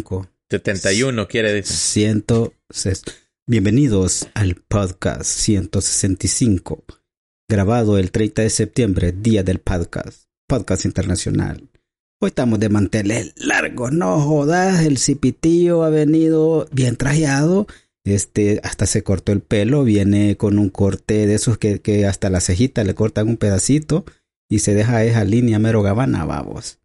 75. 71 quiere decir. Bienvenidos al podcast 165, grabado el 30 de septiembre, día del podcast, podcast internacional. Hoy estamos de manteles largos, no jodas, el cipitillo ha venido bien trajeado, este, hasta se cortó el pelo, viene con un corte de esos que, que hasta la cejita le cortan un pedacito y se deja esa línea mero gabana, babos.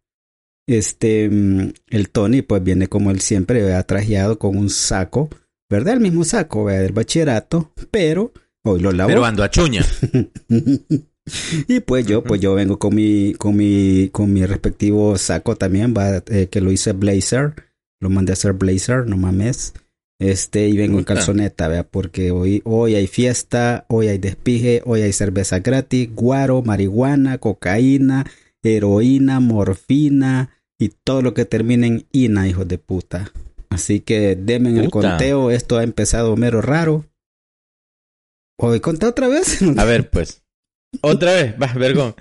Este, mm, el Tony pues viene como él siempre, ha trajeado con un saco, ¿verdad? El mismo saco, ¿verdad? del bachillerato, pero hoy lo lavo. Pero ando a chuña. y pues yo, pues yo vengo con mi, con mi, con mi respectivo saco también, va, eh, que lo hice blazer, lo mandé a hacer blazer, no mames. Este, y vengo en calzoneta, vea, porque hoy, hoy hay fiesta, hoy hay despije, hoy hay cerveza gratis, guaro, marihuana, cocaína, heroína, morfina y todo lo que termine en ina, hijos de puta. Así que denme el conteo, esto ha empezado mero raro. ¿Hoy conté otra vez? A ver, pues. Otra vez, va, vergón.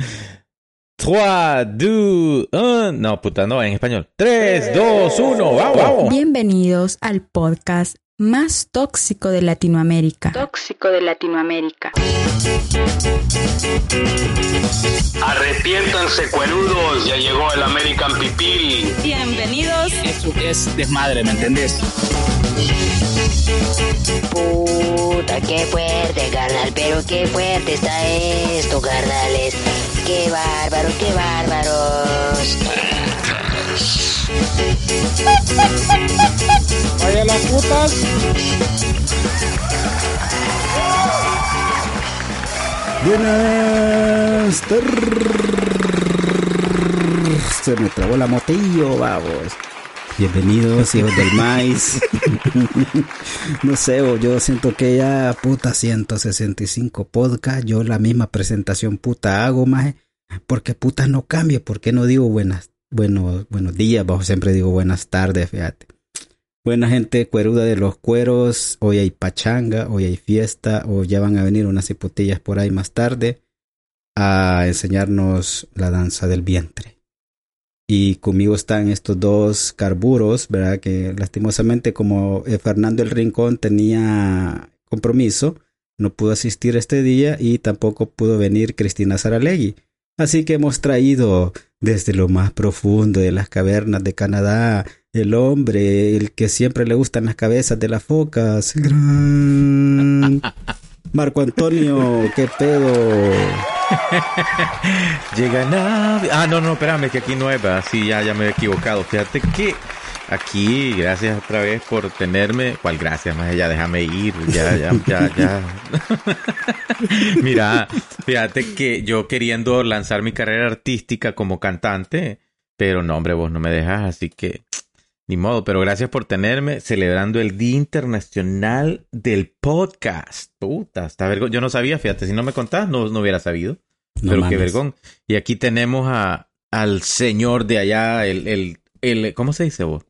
3, 2, 1. No, puta, no, en español. 3, 2, 1. Vamos, vamos. Bienvenidos al podcast más tóxico de Latinoamérica. Tóxico de Latinoamérica. Arrepiéntanse, cuerudos, ya llegó el American Pipil. Bienvenidos. Eso es desmadre, ¿me entendés? Puta, qué fuerte, carnal, pero qué fuerte está esto, carnales. Qué bárbaro, qué bárbaros. Vaya las putas. Buenas Se me trabó la motillo, vamos. Bienvenidos, hijos del maíz. no sé, yo siento que ya, puta, 165 podcast, yo la misma presentación puta hago, más porque puta no cambia, porque no digo buenas, bueno, buenos días, bajo siempre digo buenas tardes, fíjate. Buena gente cueruda de los cueros, hoy hay pachanga, hoy hay fiesta, o ya van a venir unas hipotillas por ahí más tarde a enseñarnos la danza del vientre. Y conmigo están estos dos carburos, ¿verdad? Que lastimosamente como eh, Fernando el Rincón tenía compromiso, no pudo asistir este día y tampoco pudo venir Cristina Saralegui. Así que hemos traído desde lo más profundo de las cavernas de Canadá el hombre, el que siempre le gustan las cabezas de las focas, gran Marco Antonio, qué pedo. Llega nadie. Ah, no, no, espérame, que aquí no es, sí, ya, ya me he equivocado. Fíjate que aquí, gracias otra vez por tenerme. ¿Cuál gracias? Más ya déjame ir, ya, ya, ya, ya. Mira, fíjate que yo queriendo lanzar mi carrera artística como cantante, pero no, hombre, vos no me dejas, así que ni modo, pero gracias por tenerme celebrando el Día Internacional del Podcast. Puta, está vergüenza. Yo no sabía, fíjate, si no me contás, no, no hubiera sabido. pero qué vergón. Y aquí tenemos a, al señor de allá, el, el, el, ¿cómo se dice vos?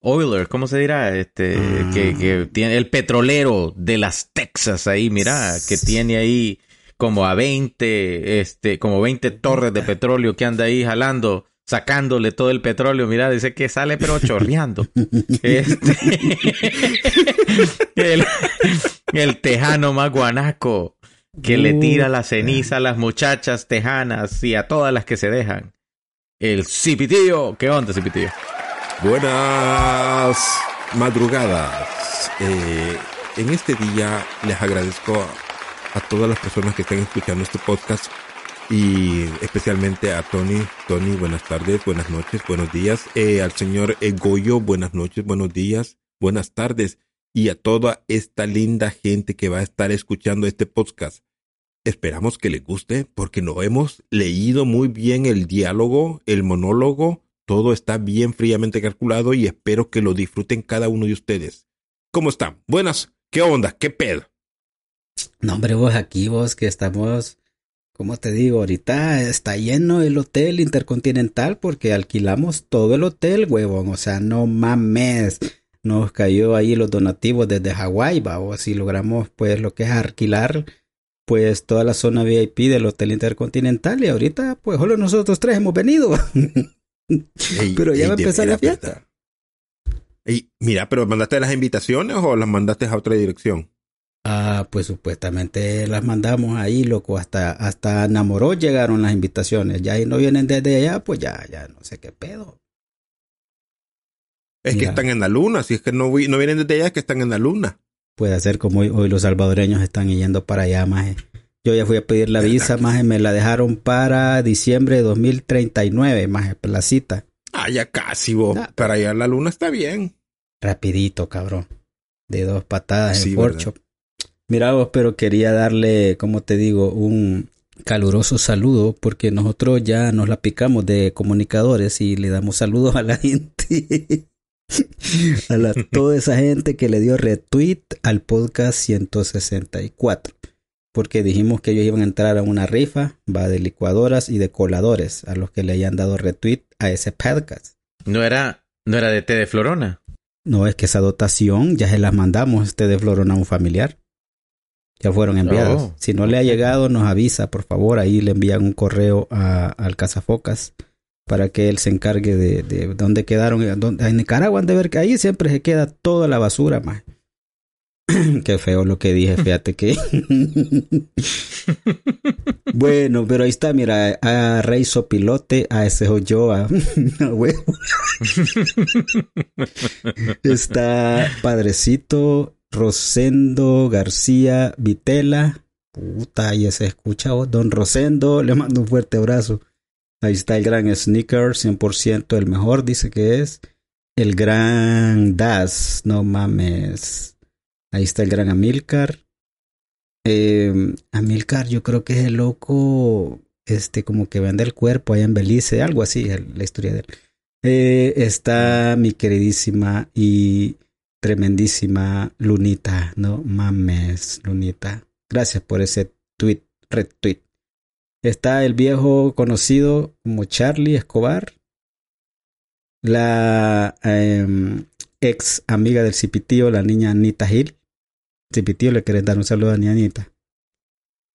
Oiler, ¿cómo se dirá? Este, que, mm. que tiene el petrolero de las Texas ahí, mira, que tiene ahí como a 20, este, como 20 torres de petróleo que anda ahí jalando sacándole todo el petróleo. Mira, dice que sale pero chorreando. Este, el, tejano más guanaco que le tira la ceniza a las muchachas tejanas y a todas las que se dejan. El Cipitío. ¿Qué onda, Cipitío? Buenas madrugadas. Eh, en este día les agradezco a todas las personas que están escuchando este podcast y especialmente a Tony. Tony, buenas tardes, buenas noches, buenos días. Eh, al señor Goyo, buenas noches, buenos días, buenas tardes. Y a toda esta linda gente que va a estar escuchando este podcast. Esperamos que les guste porque no hemos leído muy bien el diálogo, el monólogo. Todo está bien fríamente calculado y espero que lo disfruten cada uno de ustedes. ¿Cómo están? Buenas. ¿Qué onda? ¿Qué pedo? No, hombre, vos aquí, vos que estamos como te digo, ahorita está lleno el hotel intercontinental porque alquilamos todo el hotel, huevón. O sea, no mames. Nos cayó ahí los donativos desde Hawái, va. O si logramos, pues, lo que es alquilar, pues, toda la zona VIP del hotel intercontinental. Y ahorita, pues, solo nosotros tres hemos venido. Pero ya va a empezar la fiesta. Y mira, pero ¿mandaste las invitaciones o las mandaste a otra dirección? Ah, pues supuestamente las mandamos ahí, loco, hasta, hasta Namoró llegaron las invitaciones. Ya ahí no vienen desde allá, pues ya, ya no sé qué pedo. Es que están en la luna, si es que no, no vienen desde allá, es que están en la luna. Puede ser como hoy, hoy los salvadoreños están yendo para allá, maje. Yo ya fui a pedir la visa, maje, me la dejaron para diciembre de 2039, maje, la cita. Ah, ya casi, vos. Ah, Para allá la luna está bien. Rapidito, cabrón. De dos patadas Sí, en. Porcho. Mira vos, pero quería darle, como te digo, un caluroso saludo porque nosotros ya nos la picamos de comunicadores y le damos saludos a la gente. a la, toda esa gente que le dio retweet al podcast 164. Porque dijimos que ellos iban a entrar a una rifa, va de licuadoras y de coladores, a los que le hayan dado retweet a ese podcast. No era, no era de té de Florona. No, es que esa dotación ya se las mandamos este de Florona a un familiar. Ya fueron enviadas. Oh. Si no le ha llegado, nos avisa, por favor. Ahí le envían un correo a, al Cazafocas para que él se encargue de, de dónde quedaron. dónde- en Nicaragua han de ver que ahí siempre se queda toda la basura, más. Qué feo lo que dije, fíjate que. bueno, pero ahí está, mira, a Rey Sopilote, a ese yo, a. Está Padrecito, Rosendo García Vitela. Puta, y se escucha vos. Don Rosendo, le mando un fuerte abrazo. Ahí está el gran Sneaker, 100% el mejor, dice que es. El gran Das, no mames. Ahí está el gran Amilcar. Eh, Amilcar, yo creo que es el loco, este, como que vende el cuerpo allá en Belice, algo así, la historia de él. Eh, está mi queridísima y tremendísima Lunita, no mames, Lunita. Gracias por ese tweet, retweet. Está el viejo conocido como Charlie Escobar, la em, ex amiga del Cipitío, la niña Anita Gil. Cipitío, le querés dar un saludo a niña Anita.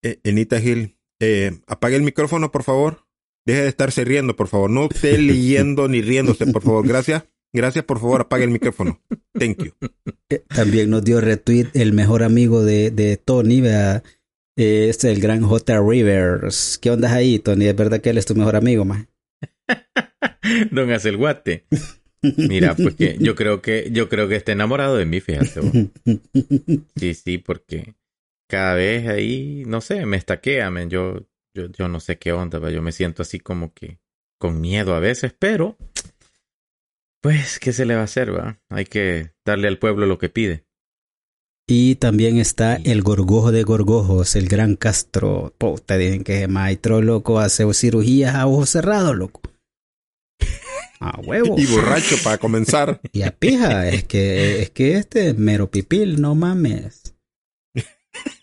Eh, Enita Gil, eh, apague el micrófono, por favor. Deje de estarse riendo, por favor. No esté leyendo ni riéndose, por favor. Gracias. Gracias, por favor, apague el micrófono. Thank you. Eh, También nos dio retweet el mejor amigo de, de Tony, ¿verdad? Eh, este es el gran J. Rivers. ¿Qué onda ahí, Tony? ¿Es verdad que él es tu mejor amigo, man? Don Acelguate. Mira, pues que yo creo que, yo creo que está enamorado de mí, fíjate. vos. Sí, sí, porque cada vez ahí, no sé, me estaquea, men. Yo, yo, yo no sé qué onda, va. yo me siento así como que con miedo a veces, pero pues, ¿qué se le va a hacer, va? Hay que darle al pueblo lo que pide. Y también está el gorgojo de gorgojos, el gran Castro. Puta, dicen que es maestro, loco, hace cirugías a ojos cerrados, loco. A huevo. Y borracho para comenzar. Y a pija, es que, es que este es mero pipil, no mames.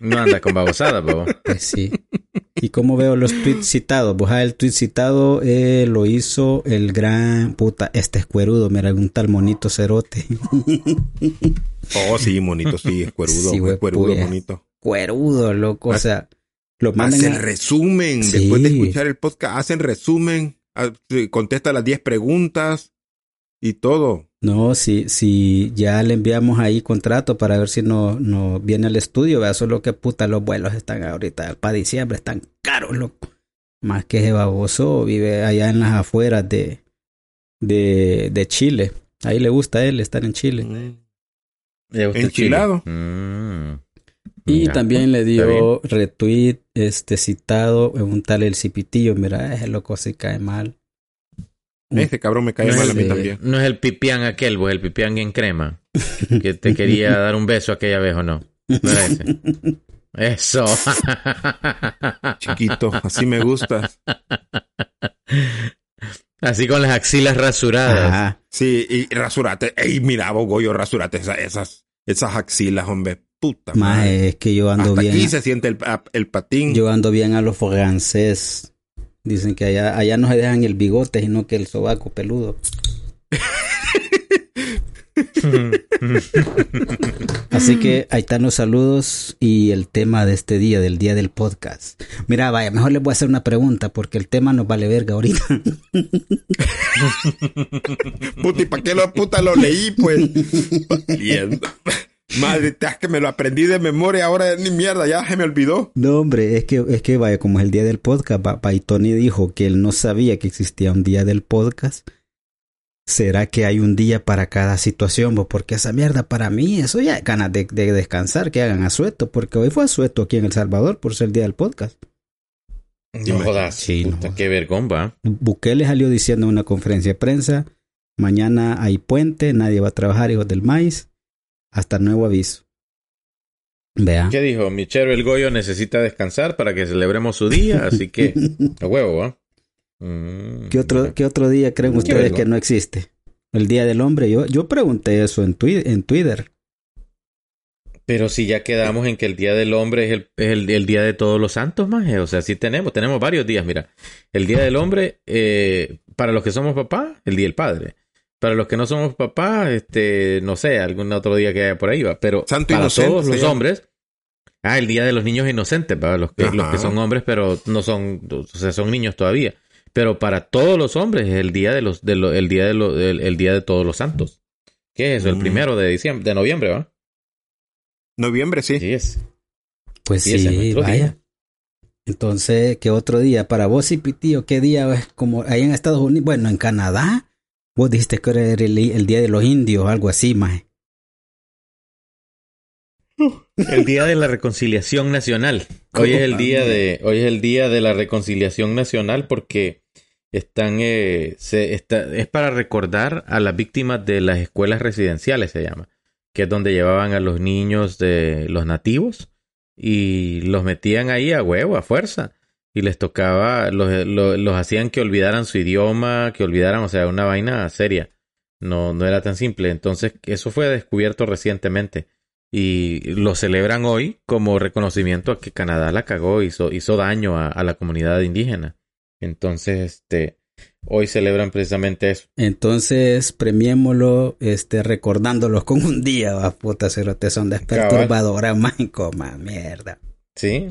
No anda con babosada, babo. Pues sí. Y como veo los tweets citados, pues ah, el tweet citado eh, lo hizo el gran puta, este es cuerudo, mira, un tal monito cerote. Oh, sí, monito, sí, es cuerudo. Sí, es güey, cuerudo, pues. bonito. cuerudo, loco, o sea, lo mandan Hacen a- resumen. Sí. Después de escuchar el podcast, hacen resumen. Ah, Contesta las 10 preguntas y todo. No, si, si ya le enviamos ahí contrato para ver si no, no viene al estudio, vea, solo que puta los vuelos están ahorita para diciembre, están caros, loco. Más que ese baboso vive allá en las afueras de, de, de Chile. Ahí le gusta a él estar en Chile. ¿Le gusta el Enchilado. chile? Mm. Y Mira, también le dio retweet, este citado, en un tal el Cipitillo, mira, ese loco se cae mal. Ese cabrón me cae No mal es a mí el- también. No es el pipián aquel, pues el pipián en crema. Que te quería dar un beso aquella vez o no. No era ese. Eso. Chiquito, así me gusta. Así con las axilas rasuradas. Ajá. Sí, y rasurate. Ey, mira, vos, Goyo, rasurate esa- esas, esas axilas, hombre. Puta madre. es que yo ando Hasta bien. aquí se siente el, el patín. Yo ando bien a los francés. Dicen que allá, allá no se dejan el bigote, sino que el sobaco peludo. Así que ahí están los saludos y el tema de este día, del día del podcast. Mira, vaya, mejor les voy a hacer una pregunta porque el tema nos vale verga ahorita. Puta, ¿y para qué lo puta lo leí, pues? Madre, te que me lo aprendí de memoria, ahora ni mierda, ya se me olvidó. No, hombre, es que, es que vaya, como es el día del podcast, va, va, y Tony dijo que él no sabía que existía un día del podcast. ¿Será que hay un día para cada situación? vos? Porque esa mierda para mí, eso ya es ganas de, de descansar, que hagan asueto, porque hoy fue asueto aquí en El Salvador por ser el día del podcast. No jodas, Sí, puta, no. qué. Bukele salió diciendo en una conferencia de prensa, mañana hay puente, nadie va a trabajar, hijos del maíz, hasta nuevo aviso. Vea. ¿Qué dijo? Michero el Goyo necesita descansar para que celebremos su día, así que a huevo. Mm, ¿Qué otro, ¿Qué otro día creen ustedes que no existe? El Día del Hombre. Yo, yo pregunté eso en, twi- en Twitter. Pero si ya quedamos en que el Día del Hombre es el, es el, el Día de Todos los Santos, más. O sea, sí tenemos, tenemos varios días, mira. El Día del Hombre, eh, para los que somos papás, el Día del Padre. Para los que no somos papás, este, no sé, algún otro día que haya por ahí va. Pero Santo para Inocente todos los hombres, ah, el Día de los Niños Inocentes, para los que, los que son hombres, pero no son, o sea, son niños todavía. Pero para todos los hombres es el día de los, de lo- el día de los, el, el día de todos los santos. ¿Qué es eso? El Mm. primero de diciembre, de noviembre, ¿va? Noviembre, sí. Sí es. Pues Sí, sí, es vaya. día. Entonces, ¿qué otro día? Para vos y Pitío, ¿qué día es como ahí en Estados Unidos? Bueno, en Canadá. Vos dijiste que era el, Día de los Indios, algo así, más. El día de la reconciliación nacional. Hoy es el día de, hoy es el día de la reconciliación nacional porque están, eh, se, está, es para recordar a las víctimas de las escuelas residenciales, se llama, que es donde llevaban a los niños de los nativos y los metían ahí a huevo, a fuerza. Y les tocaba, los, los, los hacían que olvidaran su idioma, que olvidaran, o sea, una vaina seria. No, no era tan simple. Entonces, eso fue descubierto recientemente y lo celebran hoy como reconocimiento a que Canadá la cagó, hizo, hizo daño a, a la comunidad indígena. Entonces, este, hoy celebran precisamente eso. Entonces, premiémoslo, este, recordándolos con un día, va, puta, cerote, son desperturbadoras, más coma, mierda. Sí,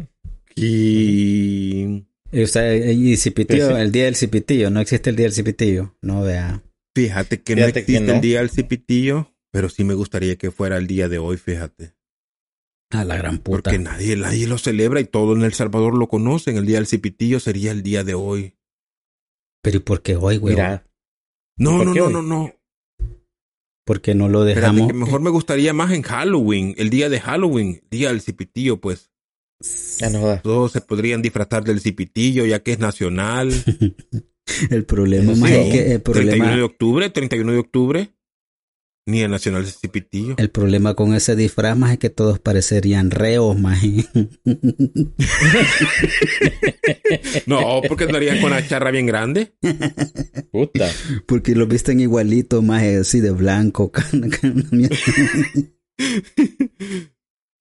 Y Y, o sea, y cipitillo, sí. el día del cipitillo, no existe el día del cipitillo, no vea. fíjate que no que existe no. el día del cipitillo, pero sí me gustaría que fuera el día de hoy, fíjate. A la gran puta. Porque nadie, nadie lo celebra y todo en El Salvador lo conocen. El día del cipitillo sería el día de hoy. Pero ¿y por qué hoy, güey? mira, No, ¿Por no, no, hoy? no, no. Porque no lo Espérate, dejamos. que mejor me gustaría más en Halloween, el día de Halloween, día del cipitillo, pues. Ya no jodas. Todos se podrían disfrazar del cipitillo, ya que es nacional. El problema más es que el 31 de problema, octubre, 31 de octubre. Ni el nacional del cipitillo. el problema con ese disfraz más es que todos parecerían reos, más. No, porque andarían con la charra bien grande. Puta. Porque lo visten igualito, más así de blanco.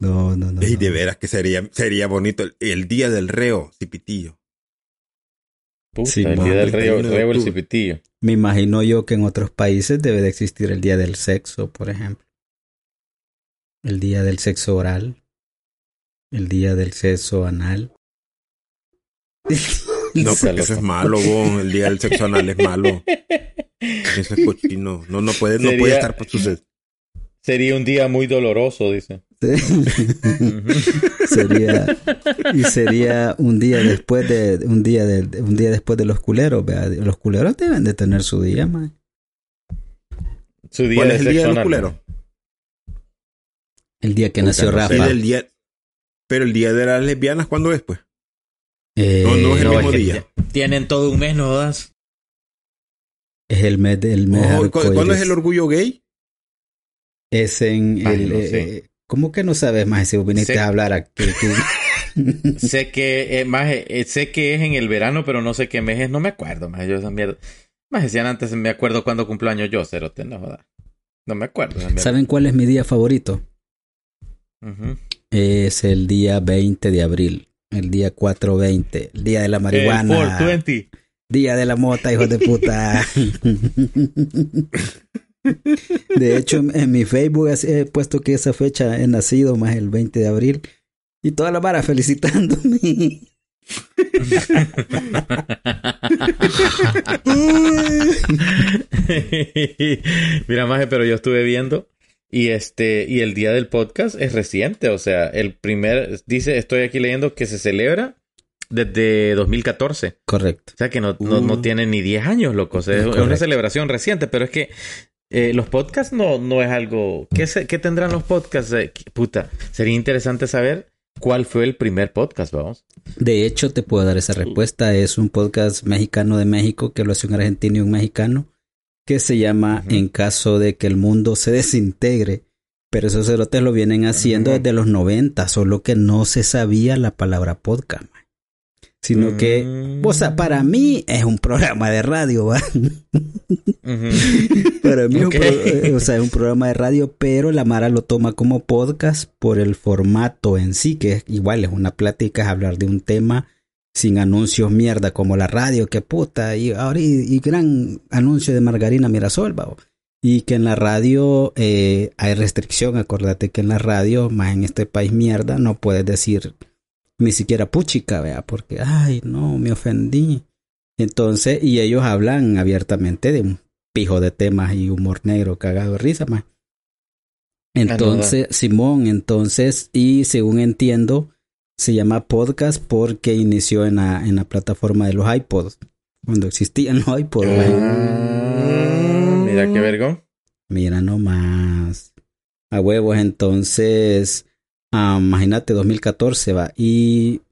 No, no, no. Y no. de veras que sería, sería bonito el, el día del reo, cipitillo. Puta, Sí, el día del 31 de rey el cipitillo. Me imagino yo que en otros países debe de existir el día del sexo, por ejemplo. El día del sexo oral. El día del sexo anal. No, porque eso es malo, bon. El día del sexo anal es malo. Eso es cochino. No, no puede, no Sería- puede estar por suceder. Sería un día muy doloroso, dice. Sería y sería un día después de un día de, un día después de los culeros, vea. Los culeros deben de tener su día, man. Su día ¿Cuál de es el día de los culeros? El día que nació no sé. El Rafa. día, pero el día de las lesbianas, ¿cuándo es, pues? Eh, No, no es el No, mismo es día. Tienen todo un mes, ¿no jodas? es el mes del mes Oh, ¿cu- ¿Cuándo es el orgullo gay? Es en Ay, el no eh, sé. eh, ¿Cómo que no sabes más si viniste Sé- a hablar aquí? sé que eh, más eh, sé que es en el verano, pero no sé qué mes es, no me acuerdo, más yo esa mierda. Más decían antes, me acuerdo cuando cumplo años yo, cerote, no jodas. No me acuerdo. ¿Saben cuál es mi día favorito? Es el día 20 de abril. El día 420. El día de la El marihuana. 420. Día de la mota, hijos de puta. De hecho, en, en mi Facebook he puesto que esa fecha he nacido más el 20 de abril. Y toda la vara felicitándome. Mira, Maje, pero yo estuve viendo y este y el día del podcast es reciente, o sea, el primer dice, estoy aquí leyendo que se celebra desde 2014. Correcto. O sea que no, no, no Uh. tiene ni 10 años, loco. O sea, es una celebración reciente, pero es que eh, los podcasts no, no es algo... ¿Qué, se- qué tendrán los podcasts? Eh, puta, sería interesante saber cuál fue el primer podcast, vamos. De hecho, te puedo dar esa respuesta. Es un podcast mexicano de México que lo hace un argentino y un mexicano que se llama. En caso de que el mundo se desintegre. Pero esos cerotes lo vienen haciendo desde los 90, solo que no se sabía la palabra podcast. man. Sino que, Mm. o sea, para mí es un programa de radio, ¿va? Ujú. Para mí es, un eh, o sea, es un programa de radio, pero la Mara lo toma como podcast por el formato en sí, que es igual es una plática, es hablar de un tema sin anuncios mierda como la radio, que puta, y ahora y, y gran anuncio de Margarina Mirasol, babo. Y que en la radio eh, hay restricción, acuérdate que en la radio, más en este país mierda, no puedes decir ni siquiera puchica, vea, porque, ay, no, me ofendí. Entonces, y ellos hablan abiertamente de un pijo de temas y humor negro cagado de risa, más. Entonces, Simón, entonces, y según entiendo, se llama podcast porque inició en la, en la plataforma de los iPods, cuando existían los iPods. Ah, Mira qué vergón. Mira nomás. A huevos, entonces, ah, imagínate, 2014 va. Y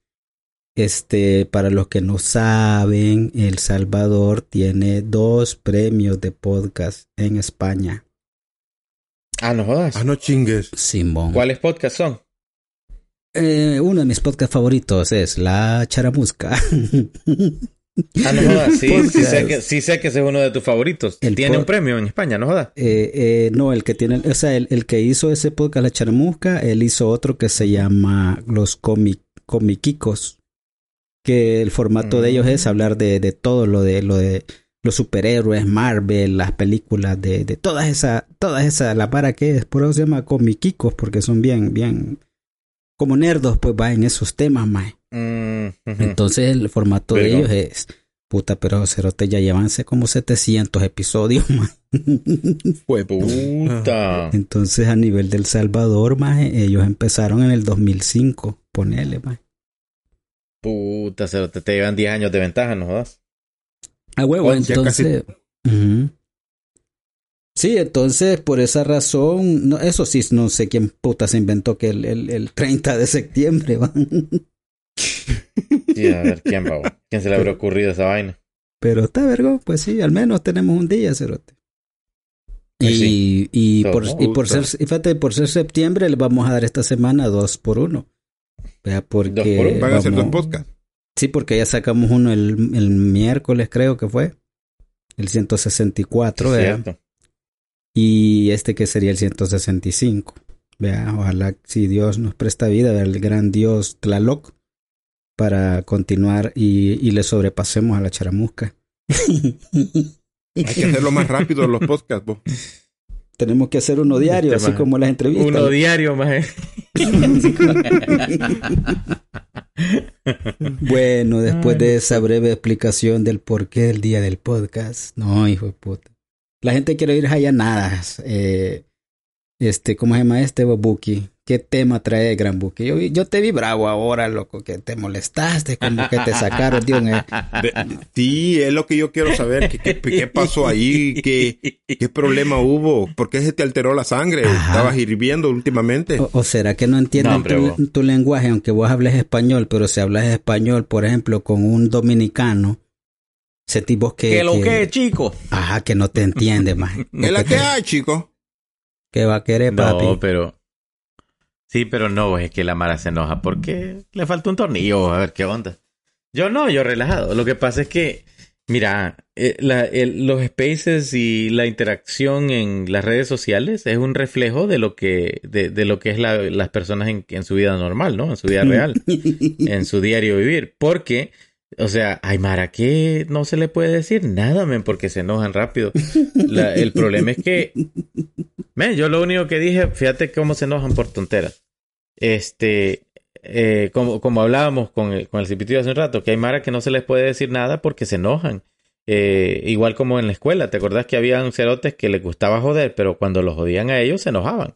este, para los que no saben, El Salvador tiene dos premios de podcast en España. Ah, no jodas. Ah, no chingues. Simón. ¿Cuáles podcasts son? Eh, uno de mis podcasts favoritos es La Charamusca. Ah, no jodas. Sí, sí, sé que, sí sé que ese es uno de tus favoritos. El Tiene un premio en España, no jodas. Eh, eh, no, el que tiene, o sea, el, el que hizo ese podcast La Charamusca, él hizo otro que se llama Los Comi- Comiquicos, que el formato de ellos es hablar de, de todo lo de lo de los superhéroes, Marvel, las películas de, de todas esas, todas esas, la para que es, por eso se llama Comiquicos, porque son bien, bien, como nerdos, pues va en esos temas, más. Mm. Entonces el formato de ellos es, puta, pero Cerote ya llevanse como 700 episodios. Fue puta. Entonces a nivel del Salvador, más ellos empezaron en el 2005, ponele, más. Puta, cero, te, llevan 10 años de ventaja, no jodas. A huevo, entonces. Sí, entonces por esa razón, no, eso sí, no sé quién puta se inventó que el, el, el 30 de septiembre, va. Sí, a ver, ¿quién va? ¿Quién se le habrá ocurrido esa vaina? Pero está vergo, pues sí, al menos tenemos un día, cerote. Y, sí. y, So, por, y por ser, y fíjate, por ser septiembre le vamos a dar esta semana dos por uno. Vea, porque Dos por uno. Van a hacer dos podcasts. Sí, porque ya sacamos uno el, el miércoles, creo que fue. El 164, Sí, vea. cierto. Y este que sería el 165. Vea, ojalá si Dios nos presta vida, vea, el gran Dios Tlaloc, para continuar y, y le sobrepasemos a la charamusca. Hay que hacerlo más rápido los podcasts, vos. Tenemos que hacer uno diario, Este así como las entrevistas. Uno diario, más. Bueno, después Ay, de esa breve explicación del porqué del día del podcast, no, hijo de puta. La gente quiere oír Hayanadas. Eh, este, ¿cómo se llama este, Buki? ¿Qué tema trae Gran Buki? Yo, yo te vi bravo ahora, loco, que te molestaste, como que te sacaron, tío. sí, es lo que yo quiero saber. ¿Qué, qué, qué pasó ahí? ¿Qué, ¿Qué problema hubo? ¿Por qué se te alteró la sangre? Ajá. ¿Estabas hirviendo últimamente? O, o será que no entienden No, hombre, tu, lenguaje, aunque vos hables español, pero si hablas español, por ejemplo, con un dominicano, ese tipo que... ¿Qué lo que, chico? Ajá, que no te entiende, más. ¿Qué la que hay, chico? ¿Qué va a querer, papi? No, pero. Sí, pero no, es que la Mara se enoja porque le falta un tornillo. A ver qué onda. Yo no, yo relajado. Lo que pasa es que, mira, eh, la- el- los spaces y la interacción en las redes sociales es un reflejo de lo que, de, de lo que es la- las personas en, en su vida normal, ¿no? En su vida real. en su diario vivir. Porque O sea, ay, Mara, que no se le puede decir nada, men, porque se enojan rápido. El problema es que, men, yo lo único que dije, fíjate cómo se enojan por tonteras. Este, eh, como, como hablábamos con el, con el Cipitillo hace un rato, que hay Mara que no se les puede decir nada porque se enojan. Eh, igual como en la escuela, ¿te acordás que habían cerotes que les gustaba joder, pero cuando los jodían a ellos se enojaban?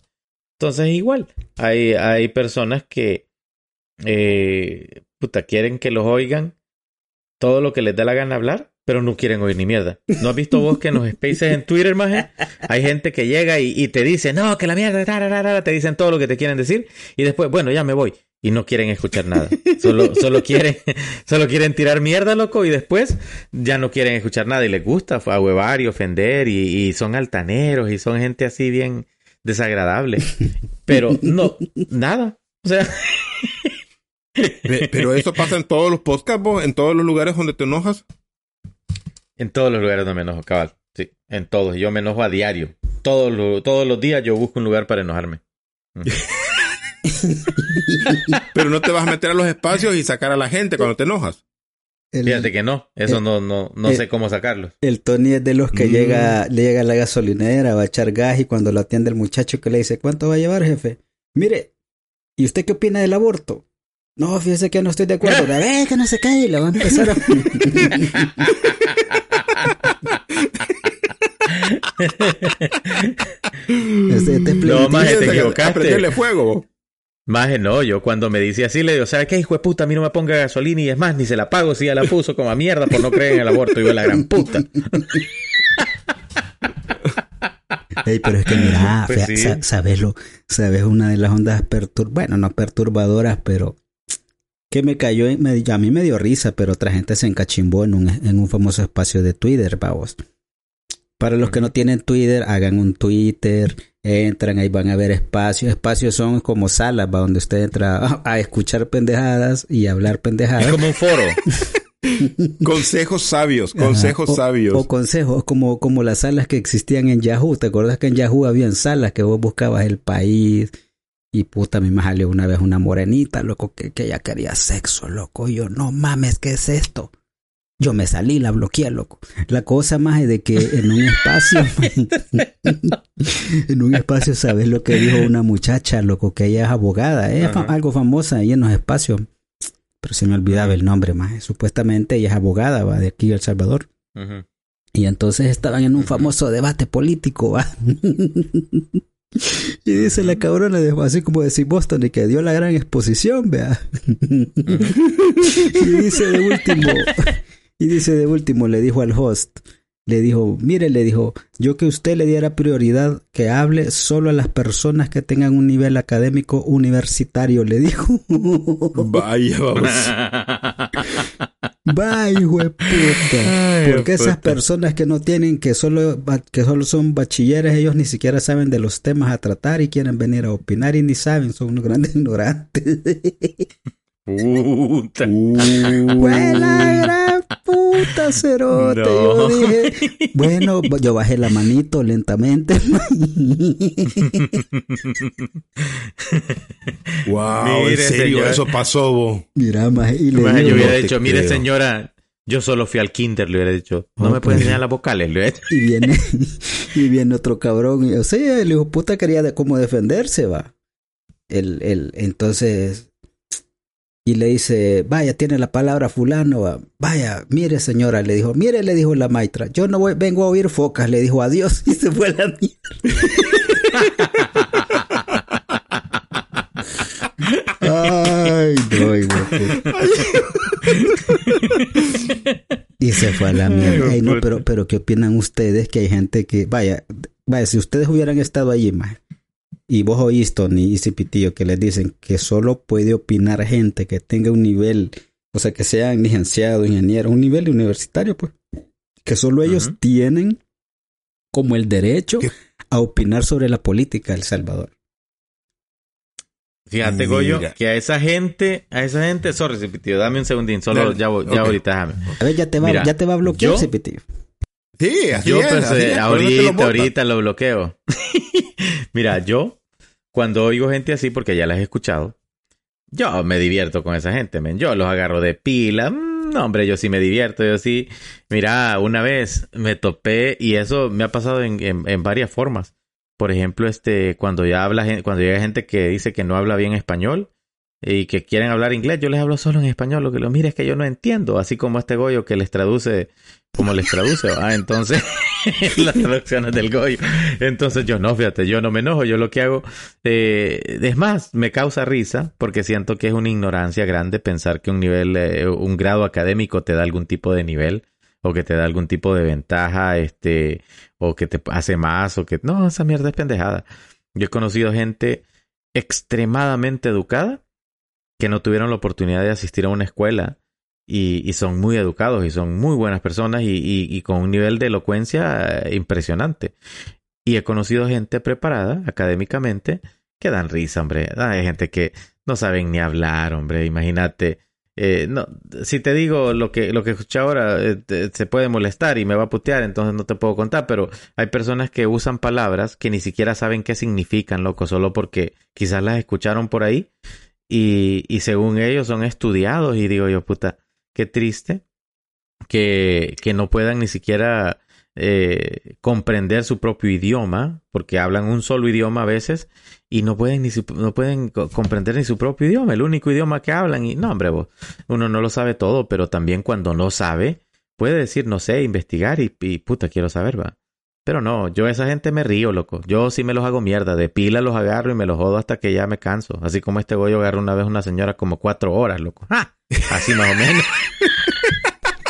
Entonces, igual, hay, hay personas que, eh, puta, quieren que los oigan todo lo que les da la gana hablar, pero no quieren oír ni mierda. ¿No has visto vos que en los spaces en Twitter, maje? Hay gente que llega y, te dice, no, que la mierda, tararara", te dicen todo lo que te quieren decir, y después, bueno, ya me voy. Y no quieren escuchar nada. Solo, solo quieren, solo quieren tirar mierda, loco, y después ya no quieren escuchar nada. Y les gusta ahuevar y ofender, y, y son altaneros, y son gente así bien desagradable. Pero no, nada. O sea, Pero eso pasa en todos los podcasts, vos, en todos los lugares donde te enojas. En todos los lugares donde me enojo, cabal. Sí, en todos. Yo me enojo a diario. Todos, lo- todos los días yo busco un lugar para enojarme. Pero no te vas a meter a los espacios y sacar a la gente cuando te enojas. El, Fíjate que no. Eso no, no, no sé cómo sacarlos. el Tony es de los que Mm. llega, le llega a la gasolinera, va a echar gas y cuando lo atiende el muchacho que le dice, ¿cuánto va a llevar, jefe? Mire, ¿y usted qué opina del aborto? No, fíjese que no estoy de acuerdo. A ver, que no se cae y le va a empezar a... Este, este es No, maje, te equivocaste. Aprenderle fuego. Maje, no. Yo cuando me dice así le digo, ¿sabes qué, hijo de puta? A mí no me ponga gasolina y es más, ni se la pago si ya la puso como a mierda por no creer en el aborto. Y yo, la gran puta. Ey, pero es que mira, Pues fea- sí. sa- sabes lo, sabes una de las ondas pertur, bueno, no perturbadoras, pero que me cayó, en- me, a mí me dio risa, pero otra gente se encachimbó en un, en un famoso espacio de Twitter, vamos. Para los que no tienen Twitter, hagan un Twitter, entran, ahí van a ver espacios. Espacios son como salas, va, donde usted entra a, a escuchar pendejadas y a hablar Es pendejadas. como un foro. Consejos sabios, Ajá, consejos o- sabios. O consejos, como, como las salas que existían en Yahoo. ¿Te acuerdas que en Yahoo habían salas que vos buscabas el país? Y puta, a mí me salió una vez una morenita, loco, que, que ella quería sexo, loco. Y yo, no mames, ¿qué es esto? Yo me salí, la bloqueé, loco. La cosa más es de que en un espacio, en un espacio, ¿sabes lo que dijo una muchacha, loco? Que ella es abogada, es fa- Ajá. algo famosa ahí en los espacios. Pero se me olvidaba el nombre más. Supuestamente ella es abogada, va, de aquí de El Salvador. Y entonces estaban en un famoso debate político, ¿va? y dice la cabrona, así como decir Boston, y que dio la gran exposición, vea. y dice de último, y dice de último, le dijo al host, le dijo, mire, le dijo, yo que usted le diera prioridad que hable solo a las personas que tengan un nivel académico universitario, le dijo. Vaya, vamos. Hijo de puta. Ay, Porque esas puta. personas que no tienen, que solo, que solo son bachilleres, ellos ni siquiera saben de los temas a tratar y quieren venir a opinar y ni saben, son unos grandes ignorantes. Puta. ¡Fue la gran puta cerote! Yo dije, bueno, yo bajé la manito lentamente. Wow, Mire, en serio, eso pasó, vos. Mira, maje, y le Maje, yo hubiera no dicho, mire creo. señora, yo solo fui al kinder, le hubiera dicho. No me puede pues. enseñar las vocales, le hubiera dicho. y viene, y viene otro cabrón. Y, o sea, el hijo de puta quería de cómo defenderse, va. El, el, entonces, y le dice, vaya, tiene la palabra fulano, va. vaya, mire señora, le dijo, mire, le dijo la maestra, yo no voy, vengo a oír focas, le dijo adiós y se fue a la mierda. Ay, no, hijo. Y se fue a la mierda. Ey, no, pero, pero ¿qué opinan ustedes que hay gente que, vaya, vaya, si ustedes hubieran estado allí, más y vos oíste, Tony y Cipitillo, que les dicen que solo puede opinar gente que tenga un nivel, o sea, que sean licenciados, ingenieros, un nivel universitario, pues, que solo ellos tienen como el derecho ¿Qué? a opinar sobre la política de El Salvador. Fíjate, Goyo, Mira. que a esa gente, a esa gente, sorry, Cipitio, dame un segundín, solo Dale. ya, voy- ya Ok. ahorita déjame. A ver, ya te va, Mira, ya te va a bloquear, Cipitillo. Sí, así Yo es. pensé, así es, por eso te lo ahorita, botan. ahorita lo bloqueo. Mira, yo, cuando oigo gente así, porque ya las he escuchado, yo me divierto con esa gente. Yo los agarro de pila. mm, No, hombre, yo sí me divierto, yo sí. Mira, una vez me topé y eso me ha pasado en, en, en varias formas. Por ejemplo, este, cuando ya habla, cuando llega gente que dice que no habla bien español y que quieren hablar inglés, yo les hablo solo en español. Lo que lo mire es que yo no entiendo, así como este Goyo que les traduce como les traduce. Ah, entonces, las traducciones del Goyo. Entonces yo no, fíjate, yo no me enojo. Yo lo que hago, eh, es más, me causa risa porque siento que es una ignorancia grande pensar que un nivel, eh, un grado académico te da algún tipo de nivel o que te da algún tipo de ventaja, este, o que te hace más, o que no, esa mierda es pendejada. Yo he conocido gente extremadamente educada que no tuvieron la oportunidad de asistir a una escuela y, son muy educados y son muy buenas personas y, con un nivel de elocuencia eh, impresionante. Y he conocido gente preparada académicamente que dan risa, hombre. Hay gente que no saben ni hablar, hombre. Imagínate. Eh, no, si te digo lo que, lo que escuché ahora, eh, se puede molestar y me va a putear, entonces no te puedo contar, pero hay personas que usan palabras que ni siquiera saben qué significan, loco, solo porque quizás las escucharon por ahí y según ellos son estudiados y digo yo, puta, qué triste que, que no puedan ni siquiera eh, comprender su propio idioma, porque hablan un solo idioma a veces y no pueden ni no pueden co- comprender ni su propio idioma, el único idioma que hablan y no, hombre, vos, uno no lo sabe todo, pero también cuando no sabe puede decir no sé, investigar y, y puta quiero saber, va. Pero no, yo a esa gente me río, loco. Yo sí me los hago mierda. De pila los agarro y me los jodo hasta que ya me canso. Así como este goyo agarró una vez una señora como cuatro horas, loco. Así más o menos.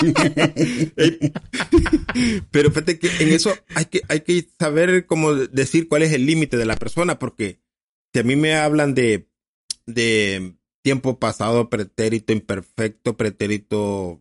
Pero fíjate que en eso hay que, hay que saber cómo decir cuál es el límite de la persona, porque si a mí me hablan de, de tiempo pasado, pretérito imperfecto, pretérito,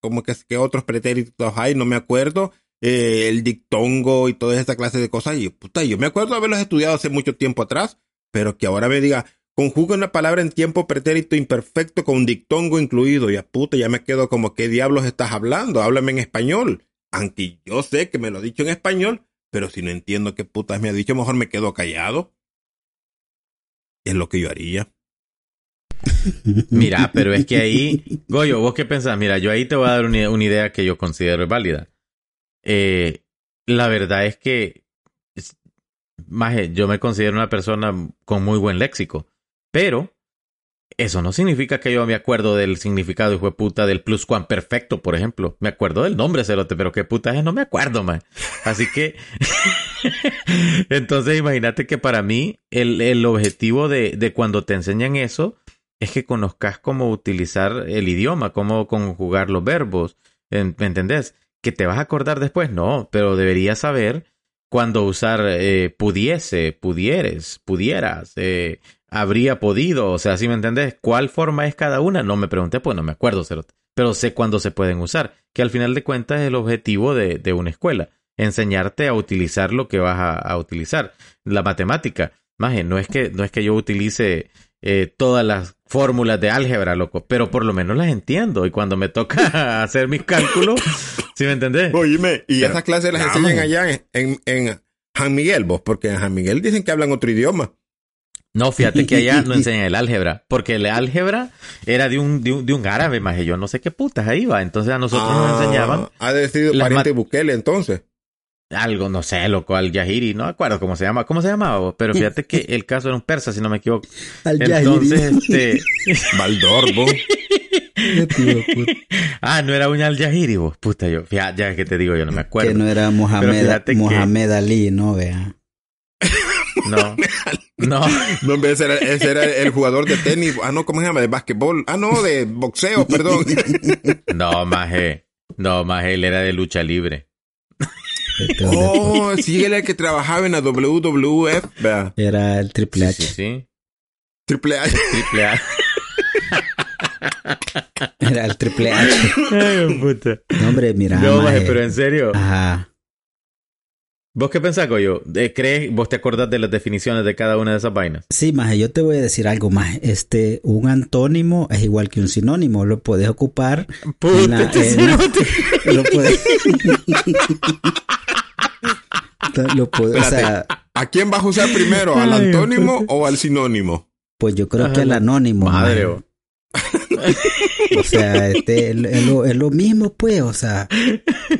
como que, que otros pretéritos hay, no me acuerdo, eh, el dictongo y toda esa clase de cosas, y puta, yo me acuerdo haberlos estudiado hace mucho tiempo atrás, pero que ahora me diga, conjuga una palabra en tiempo pretérito imperfecto con un dictongo incluido. Ya puta, ya me quedo como, ¿qué diablos estás hablando? Háblame en español. Aunque yo sé que me lo he dicho en español, pero si no entiendo qué putas me ha dicho, mejor me quedo callado. Es lo que yo haría. Mira, pero es que ahí, Goyo, ¿vos qué pensás? Mira, yo ahí te voy a dar una idea que yo considero válida. Eh, la verdad es que, maje, yo me considero una persona con muy buen léxico, pero eso no significa que yo me acuerdo del significado, hijo de puta, del pluscuamperfecto, por ejemplo. Me acuerdo del nombre, cerote, pero qué puta es, no me acuerdo, man. Así que, entonces imagínate que para mí el, el objetivo de, de cuando te enseñan eso es que conozcas cómo utilizar el idioma, cómo conjugar los verbos. ¿Me entendés? ¿Que te vas a acordar después? No, pero deberías saber cuándo usar eh, pudiese, pudieres, pudieras, eh, habría podido. O sea, si me entendés, ¿cuál forma es cada una? No me pregunté, pues no me acuerdo, pero sé cuándo se pueden usar. Que al final de cuentas es el objetivo de, de una escuela. Enseñarte a utilizar lo que vas a, a utilizar. La matemática. Maje, no es que, no es que yo utilice eh, todas las fórmulas de álgebra, loco, pero por lo menos las entiendo. Y cuando me toca hacer mis cálculos, ¿sí me entendés? Oíme, y Pero- esas clases las Vamos. enseñan allá en, en, en San Miguel, vos, porque en San Miguel dicen que hablan otro idioma. No, fíjate que allá no enseñan el álgebra, porque el álgebra era de un, de un, de un árabe, más yo no sé qué putas ahí va. Entonces a nosotros nos enseñaban Ah, Ha decidido las pariente Bukele, entonces. Algo, no sé, loco, al Yahiri, no me acuerdo cómo se llama, cómo se llamaba, vos? pero fíjate que el caso era un persa, si no me equivoco. Al Entonces, este, puta, ah, no era un al Yahiri, vos, puta, yo, fíjate, ya que te digo, yo no me acuerdo. que no era Mohamed, que- Mohamed Ali, no vea. No, no, No, hombre, ese era, ese era el jugador de tenis. Ah, no, ¿cómo se llama? De básquetbol. Ah, no, de boxeo, perdón. no, maje, no, maje, él era de lucha libre. Este oh, sí, él era el que trabajaba en la WWF. Vea, Era el Triple Sí, H. sí, Triple H. triple A. Era el Triple H. Ay, puta. No, hombre, mira. No, maje, maje. pero en serio. Ajá. ¿Vos qué pensás, Goyo? ¿De- ¿Crees, vos te acordás de las definiciones de cada una de esas vainas? Sí, maje, yo te voy a decir algo más. Este, un antónimo es igual que un sinónimo. Lo puedes ocupar. en la- qué en la- cerote. lo puedes. lo puedes, o sea. ¿A quién vas a usar primero? ¿Al antónimo o al sinónimo? pues yo creo que el anónimo. Madre, maje. O sea, este, es, es lo, es lo mismo, pues. O sea,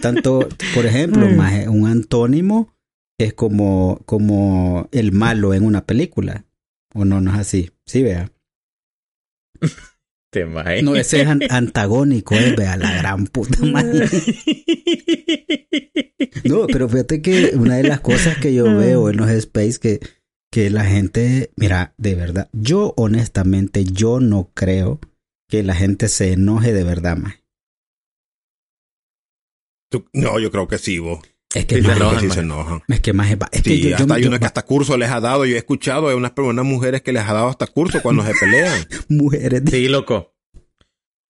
tanto, por ejemplo, Mm. un antónimo es como, como el malo en una película. O no, no es así. Sí, vea. Te maje. No, ese es an- antagónico, eh, vea, la gran puta madre. No, pero fíjate que una de las cosas que yo veo en los space que, que la gente, mira, de verdad, yo honestamente, yo no creo que la gente se enoje de verdad más. No, yo creo que sí, vos. Es que Sí, más, que sí se enojan. es que más, es que Sí, yo, yo- hasta hay unos que hasta curso les ha dado. Yo he escuchado de unas, unas mujeres que les ha dado hasta curso cuando se pelean. mujeres de- Sí, loco.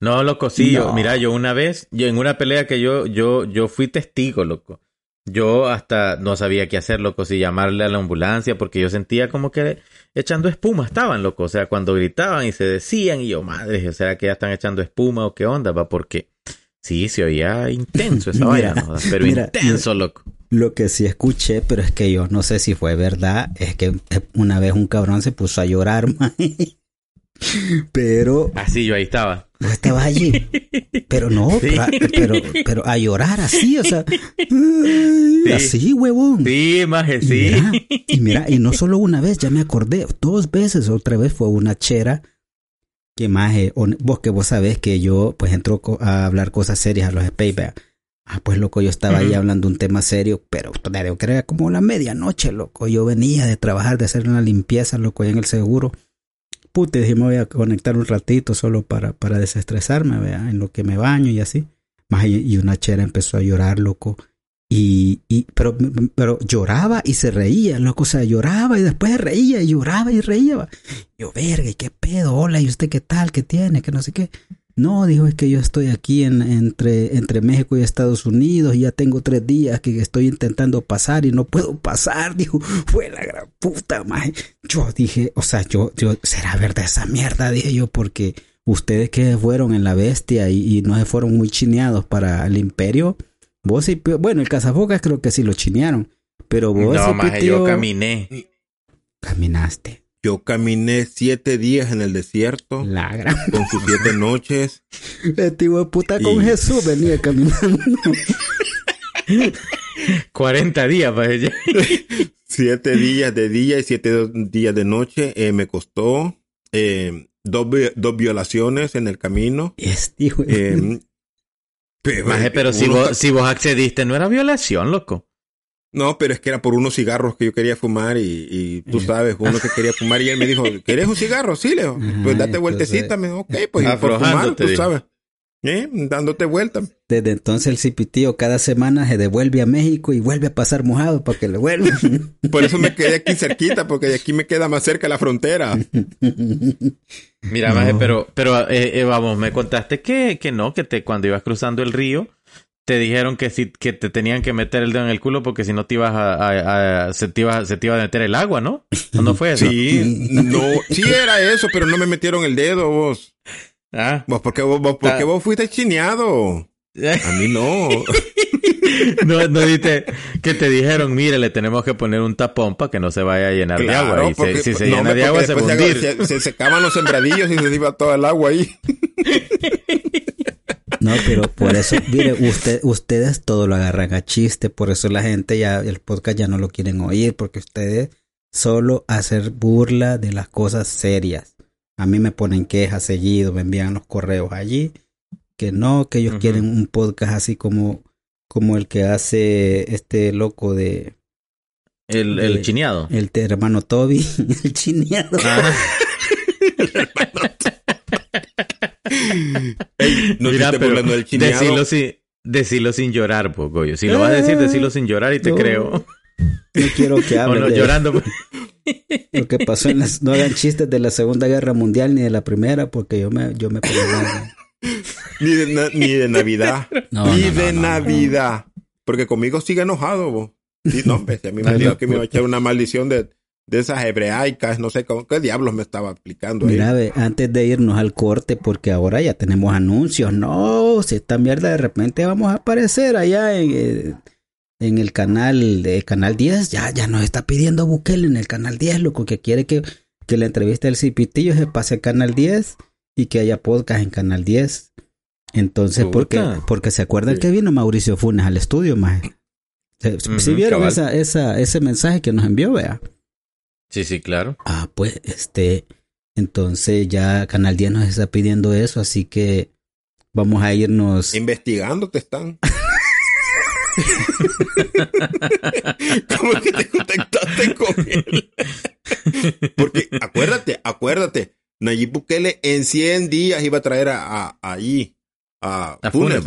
No, loco, sí. Yo, mira, yo una vez, yo en una pelea que yo, yo, yo fui testigo, loco. Yo hasta no sabía qué hacer, loco, si llamarle a la ambulancia, porque yo sentía como que echando espuma estaban, loco. O sea, cuando gritaban y se decían, y yo, madre, o sea, que ya están echando espuma o qué onda, va, porque sí, se oía intenso esa Mira, vaina, ¿no? pero mira, intenso, loco. Lo que sí escuché, pero es que yo no sé si fue verdad, es que eh, una vez un cabrón se puso a llorar, maje. Pero Así yo ahí estaba. vos estabas allí. Pero no, Sí. pero, a- pero, a llorar así, o sea, así, huevón. Sí, maje, Y sí. mira, y mira, y no solo una vez, ya me acordé, dos veces, otra vez fue una chera que más, vos que vos sabés que yo pues entro a hablar cosas serias a los vea. Ah, pues loco, yo estaba ahí Ujú. hablando un tema serio, pero creo que era como la medianoche, loco. Yo venía de trabajar, de hacer una limpieza, loco, ahí en el seguro. Puta, dije, me voy a conectar un ratito solo para, para desestresarme, vea, en lo que me baño y así. Más, y, una chera empezó a llorar, loco. Y, y pero, pero lloraba y se reía, loco, o sea, lloraba y después reía y lloraba y reía. Yo, verga, ¿y qué pedo? Hola, ¿y usted qué tal? ¿Qué tiene? Que no sé qué. No, dijo, es que yo estoy aquí en, entre, entre México y Estados Unidos y ya tengo tres días que estoy intentando pasar y no puedo pasar. Dijo, fue la gran puta, maje. Yo dije, o sea, yo, yo, ¿será verdad esa mierda? Dije yo, porque ustedes que fueron en la bestia y, y no se fueron muy chineados para el imperio, vos sí, bueno, el cazafocas creo que sí lo chinearon, pero vos No, maje, tío, yo caminé. caminaste. Yo caminé siete días en el desierto La gran con sus siete noches. este hijo de puta con Y- Jesús venía caminando. 40 días para ella. Siete días de día y siete días de noche. Eh, me costó eh, dos, dos violaciones en el camino. Este hijo de- Eh, pero, Maje, pero si vos, si vos accediste, no era violación, loco. No, pero es que era por unos cigarros que yo quería fumar y, y tú sabes, uno que quería fumar y él me dijo, ¿quieres un cigarro? Sí, Leo. Pues date entonces- vueltecita. Me dijo, ok, pues y por fumar, tú sabes. ¿Eh? Dándote vuelta. Desde entonces el cipitío cada semana se devuelve a México y vuelve a pasar mojado para que le vuelva. Por eso me quedé aquí cerquita, porque de aquí me queda más cerca la frontera. Mira, No. maje, pero, pero eh, eh, vamos, me contaste que, que no, que te, cuando ibas cruzando el río, te dijeron que si, que te tenían que meter el dedo en el culo porque si no te ibas a, a- a- se, te iba, se te iba a meter el agua, ¿no? ¿O no fue eso? Sí, no, sí era eso, pero no me metieron el dedo vos. Ah. Vos, ¿por qué vos, vos, por qué Ah. vos fuiste chineado? A mí no. no, no diste que te dijeron, mire, le tenemos que poner un tapón para que no se vaya a llenar de agua. Y se- porque- si se no, llena de agua, porque se va a después hundir. se, se secaban los sembradillos y se iba todo el agua ahí. No, pero por eso, mire, usted, ustedes todo lo agarran a chiste, por eso la gente ya, el podcast ya no lo quieren oír, porque ustedes solo hacer burla de las cosas serias. A mí me ponen quejas seguido, me envían los correos allí, que no, que ellos quieren un podcast así como, como el que hace este loco de, El, el chineado. el hermano Toby, el chineado. No Mira, pero burlando del chineado. decilo sin, decilo sin llorar, po, Goyo. Si lo vas a decir, decilo sin llorar y te No. creo. No quiero que O hablen no, de llorando. pues. lo que pasó en las, no hagan chistes de la Segunda Guerra Mundial ni de la Primera, porque yo me, yo me pongo mal. Ni de, na- ni de Navidad. No, ni no, no, de no, no. Navidad. Porque conmigo sigue enojado, vos. Sí, no, hombre, si a mí me dijo que me iba a echar una maldición de, de esas hebreaicas, no sé cómo, qué diablos me estaba aplicando ahí. Mira, ve, antes de irnos al corte, porque ahora ya tenemos anuncios. No, si esta mierda de repente vamos a aparecer allá en, eh, en el canal de Canal 10. Ya, ya nos está pidiendo Bukele en el Canal 10, loco, que quiere que, que la entrevista del Cipitillo se pase al Canal 10 y que haya podcast en Canal 10. Entonces, porque, porque se acuerdan Sí. que vino Mauricio Funes al estudio, más. Si Ujú, vieron cabal. esa, esa, ese mensaje que nos envió, vea. Sí, sí, claro. Ah, pues, este, entonces ya Canal 10 nos está pidiendo eso, así que vamos a irnos. Investigando te están. ¿Cómo es que te contactaste con él? Porque acuérdate, acuérdate, Nayib Bukele en 100 días iba a traer a, a- ahí a, A Funes.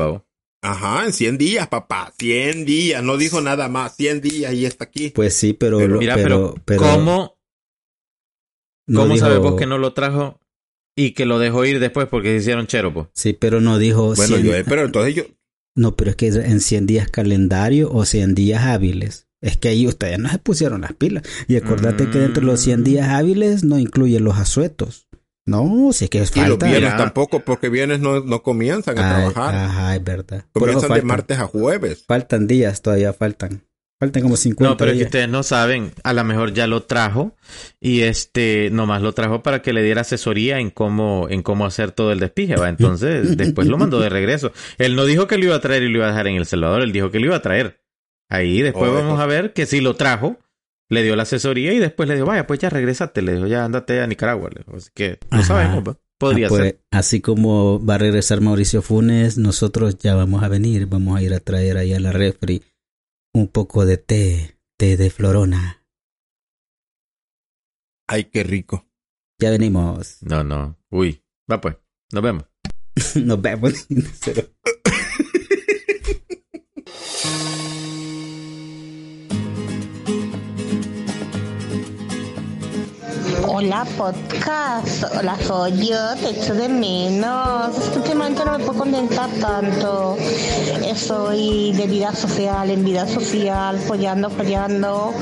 Ajá, en 100 días, papá, 100 días, no dijo nada más, 100 días y está aquí. Pues sí, pero, Pero- lo- Mira, pero, ¿cómo, no cómo dijo- sabes vos que no lo trajo y que lo dejó ir después porque se hicieron chero, pues? Sí, pero no dijo Bueno, 100 yo, pero entonces yo, No, pero es que en 100 días calendario o 100 días hábiles. Es que ahí ustedes no se pusieron las pilas. Y acordate que dentro de los 100 días hábiles no incluyen los asuetos. No, si es que y los falta. viernes tampoco, porque viernes no, no comienzan a Ay, trabajar. Ajá, es verdad. Comienzan de faltan, martes a jueves. faltan días, todavía faltan. Faltan como 50 No, pero es que ustedes no saben, a lo mejor ya lo trajo y este nomás lo trajo para que le diera asesoría en cómo en cómo hacer todo el despije, va. Entonces, después lo mandó de regreso. Él no dijo que lo iba a traer y lo iba a dejar en El Salvador, él dijo que lo iba a traer. Ahí después Oh, vamos a ver que sí lo trajo, le dio la asesoría y después le dijo, "Vaya, pues ya regresate", le dijo, "Ya ándate a Nicaragua." Le dijo, Así que no Ajá. sabemos, va. Podría Ah, pues, ser. Así como va a regresar Mauricio Funes, nosotros ya vamos a venir. Vamos a ir a traer ahí a la refri un poco de té, té de florona. Ay, qué rico. Ya venimos. No, no. Uy, va pues. Nos vemos. Nos vemos. Hola podcast, hola soy yo, te echo de menos. Últimamente no me puedo condensar tanto. Estoy de vida social en vida social, follando, follando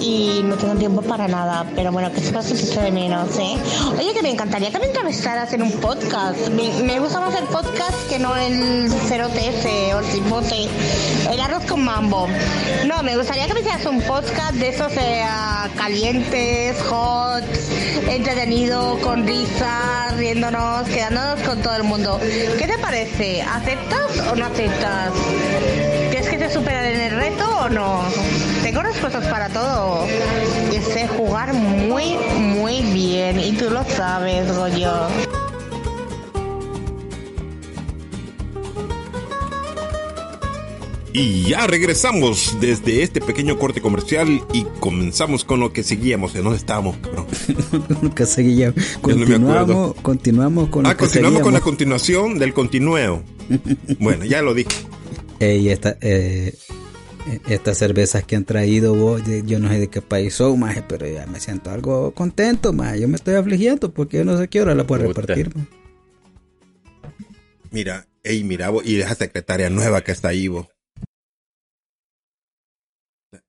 y no tengo tiempo para nada. Pero bueno, que sepas que te echo de menos, ¿eh? Oye, que me encantaría que me entrevistaras en un podcast. Me, me gusta más el podcast que no el 0TS o el cipote. El arroz con mambo. No, me gustaría que me hicieras un podcast de esos eh, calientes, hot, entretenido, con risa, riéndonos, quedándonos con todo el mundo. ¿Qué te parece? ¿Aceptas o no aceptas? ¿Quieres que te superen en el reto o no? Tengo respuestas para todo. Y sé jugar muy, muy bien. Y tú lo sabes, Goyo. Y ya regresamos desde este pequeño corte comercial y comenzamos con lo que seguíamos. ¿En dónde estábamos, cabrón? Nunca seguía. no me acuerdo. Continuamos, continuamos con lo Ah, que continuamos con la seguíamos. continuación del continueo. Bueno, ya lo dije. Ey, esta, eh, eh, estas cervezas que han traído vos, yo no sé de qué país son, maje, pero ya me siento algo contento, maje. Yo me estoy afligiendo porque yo no sé qué hora la puedo repartir. maje. Mira, ey, mira, vos, y esa secretaria nueva que está ahí, vos.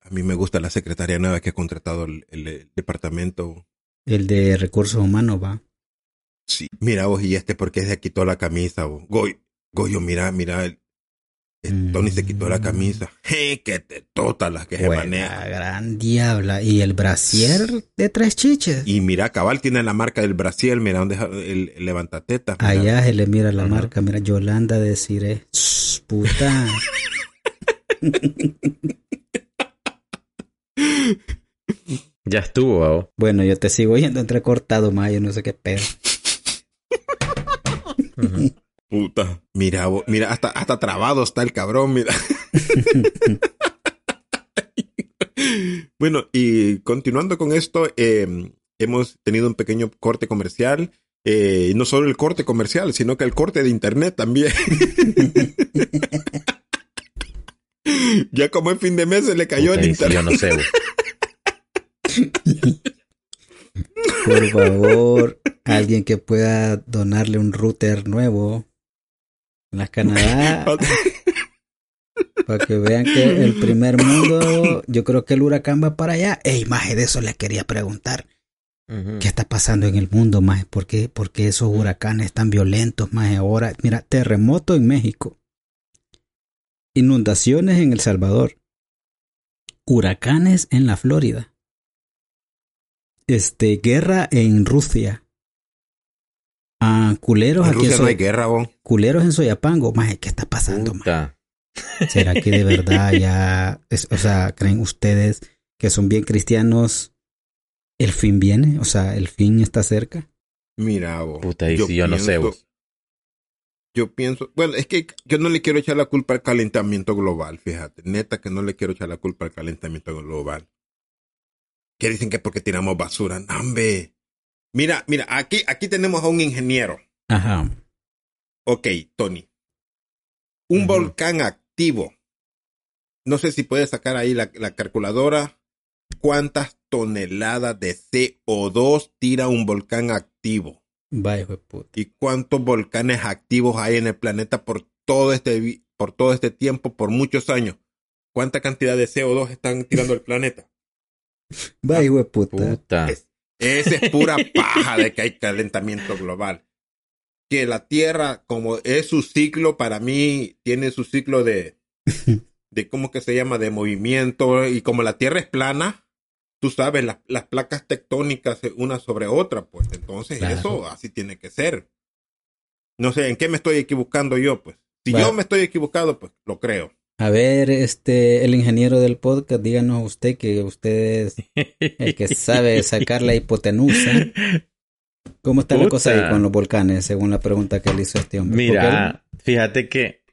A mí me gusta la secretaria nueva que ha contratado el, el- el departamento. El de recursos humanos, va. Sí. Mira vos, y este porque se quitó la camisa, vos. Goy, Goyo, mira, mira. el- el Tony se quitó la camisa. ¡Je! ¡Qué tetotas las que se Buena, maneja! gran diabla. Y el brasier de tres chiches. Y mira, cabal tiene la marca del Brasil, mira dónde el, el levantatetas. mira. Allá se le mira la marca, mira, Yolanda de Cire. Puta. Ya estuvo, babo. bueno, yo te sigo yendo entrecortado, maje, yo no sé qué pedo. Puta. Mira, vos, mira, hasta, hasta trabado está el cabrón, mira. bueno, y continuando con esto, eh, hemos tenido un pequeño corte comercial. Eh, no solo el corte comercial, sino que el corte de internet también. ya como en fin de mes se le cayó Puta, el internet. yo no sé. Por favor, alguien que pueda donarle un router nuevo en las Canadá para que vean que el primer mundo, yo creo que el huracán va para allá. Ey, maje, de eso les quería preguntar. ¿Qué está pasando en el mundo, maje? ¿Por qué, por qué esos huracanes tan violentos, maje? Ahora, mira, terremoto en México. Inundaciones en El Salvador. Huracanes en la Florida. Este, guerra en Rusia. Ah, culeros En aquí Rusia en no hay guerra, vos. culeros en Soyapango, maje, ¿qué está pasando, maje? ¿Será que de verdad ya, es- o sea, creen ustedes que son bien cristianos, el fin viene? O sea, el fin está cerca. Mira, vos. Puta, y si yo no sé, vos. Yo pienso, bueno, es que yo no le quiero echar la culpa al calentamiento global, fíjate. Neta que no le quiero echar la culpa al calentamiento global. Que dicen que porque tiramos basura. Hombre. Mira, mira, aquí, aquí tenemos a un ingeniero. Ajá. Ok, Tony. Un volcán activo. No sé si puedes sacar ahí la, la calculadora. ¿Cuántas toneladas de CO2 tira un volcán activo? Vaya, hijo de puta. ¿Y cuántos volcanes activos hay en el planeta por todo este, por todo este tiempo, por muchos años? ¿Cuánta cantidad de CO2 están tirando el planeta? Vaya, hijo de puta. Puta. Es- Esa es pura paja de que hay calentamiento global. Que la Tierra, como es su ciclo, para mí tiene su ciclo de, de ¿cómo que se llama? De movimiento. Y como la Tierra es plana, tú sabes, las, las placas tectónicas una sobre otra, pues entonces Claro. eso así tiene que ser. No sé, ¿en qué me estoy equivocando yo? Pues si yo me estoy equivocado, pues lo creo. A ver, este, el ingeniero del podcast, díganos usted que usted es el que sabe sacar la hipotenusa. ¿Cómo está la cosa ahí Puta. con los volcanes, según la pregunta que le hizo este hombre? Mira, fíjate que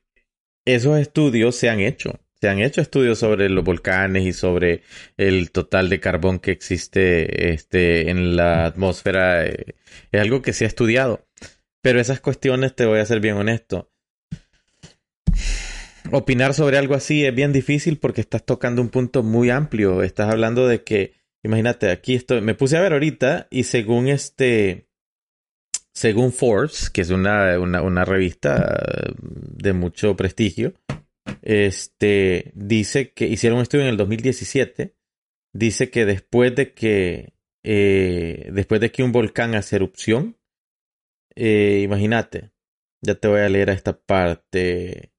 esos estudios se han hecho. Se han hecho estudios sobre los volcanes y sobre el total de carbón que existe este, en la atmósfera. eh, Es algo que se ha estudiado. Pero esas cuestiones, te voy a ser bien honesto. Opinar sobre algo así es bien difícil porque estás tocando un punto muy amplio. Estás hablando de que, imagínate, aquí estoy, me puse a ver ahorita y según este, según Forbes, que es una, una, una revista de mucho prestigio, este, dice que hicieron un estudio en el 2017, dice que después de que, eh, después de que un volcán hace erupción, eh, imagínate, ya te voy a leer a esta parte.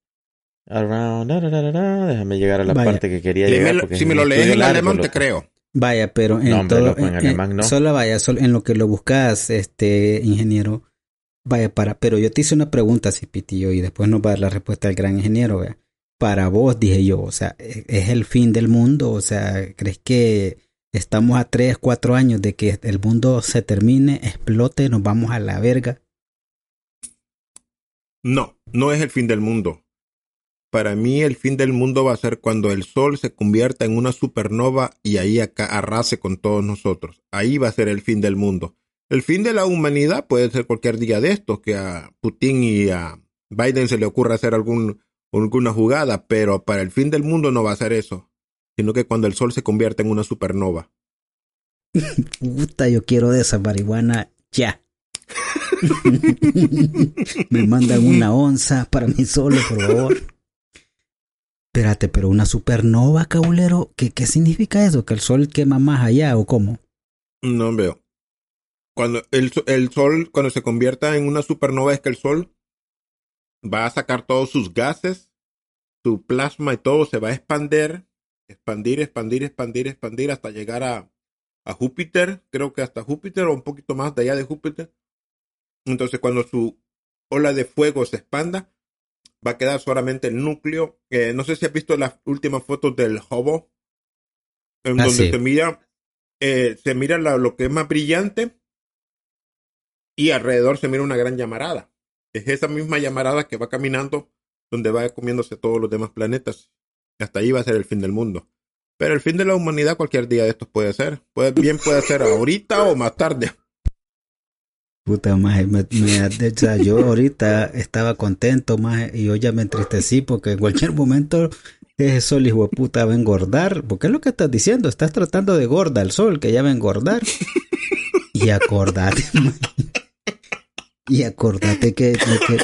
Around, da, da, da, da, da, déjame llegar a la Vaya. parte que quería llegar. porque si me lo lees en largo, alemán, te creo. Vaya, pero en No, hombre, todo, loco, en alemán no. solo vaya, solo en lo que lo buscas, este ingeniero, vaya para, pero yo te hice una pregunta, Cipitillo, y después nos va a dar la respuesta del gran ingeniero, vea. Para vos, dije yo, o sea, ¿e- ¿es el fin del mundo? O sea, ¿crees que estamos a tres, cuatro años de que el mundo se termine, explote, nos vamos a la verga? No, no es el fin del mundo. Para mí el fin del mundo va a ser cuando el Sol se convierta en una supernova y ahí acá arrase con todos nosotros. Ahí va a ser el fin del mundo. El fin de la humanidad puede ser cualquier día de estos, que a Putin y a Biden se le ocurra hacer algún, alguna jugada, pero para el fin del mundo no va a ser eso, sino que cuando el Sol se convierta en una supernova. Puta, yo quiero de esa marihuana ya. Me mandan una onza para mí solo, por favor. Espérate, pero una supernova, cabulero, ¿qué, ¿qué significa eso? ¿Que el sol quema más allá o cómo? No veo. Cuando el, el sol, cuando se convierta en una supernova, es que el sol va a sacar todos sus gases, su plasma y todo se va a expandir, expandir, expandir, expandir, expandir hasta llegar a, a Júpiter, creo que hasta Júpiter o un poquito más de allá de Júpiter. Entonces, cuando su ola de fuego se expanda, va a quedar solamente el núcleo. Eh, no sé si has visto las últimas fotos del Hubble, en Ah, donde sí. se mira, eh, se mira la- lo que es más brillante y alrededor se mira una gran llamarada. Es esa misma llamarada que va caminando donde va comiéndose todos los demás planetas. Hasta ahí va a ser el fin del mundo. Pero el fin de la humanidad cualquier día de estos puede ser. Puede, bien puede ser ahorita o más tarde. Puta, maje, me, me- o sea, yo ahorita estaba contento, más y yo ya me entristecí porque en cualquier momento ese sol, hijo de puta, va a engordar. Porque es lo que estás diciendo, estás tratando de gorda el sol, que ya va a engordar. Y acordate, maje. Y acordate que, que, que,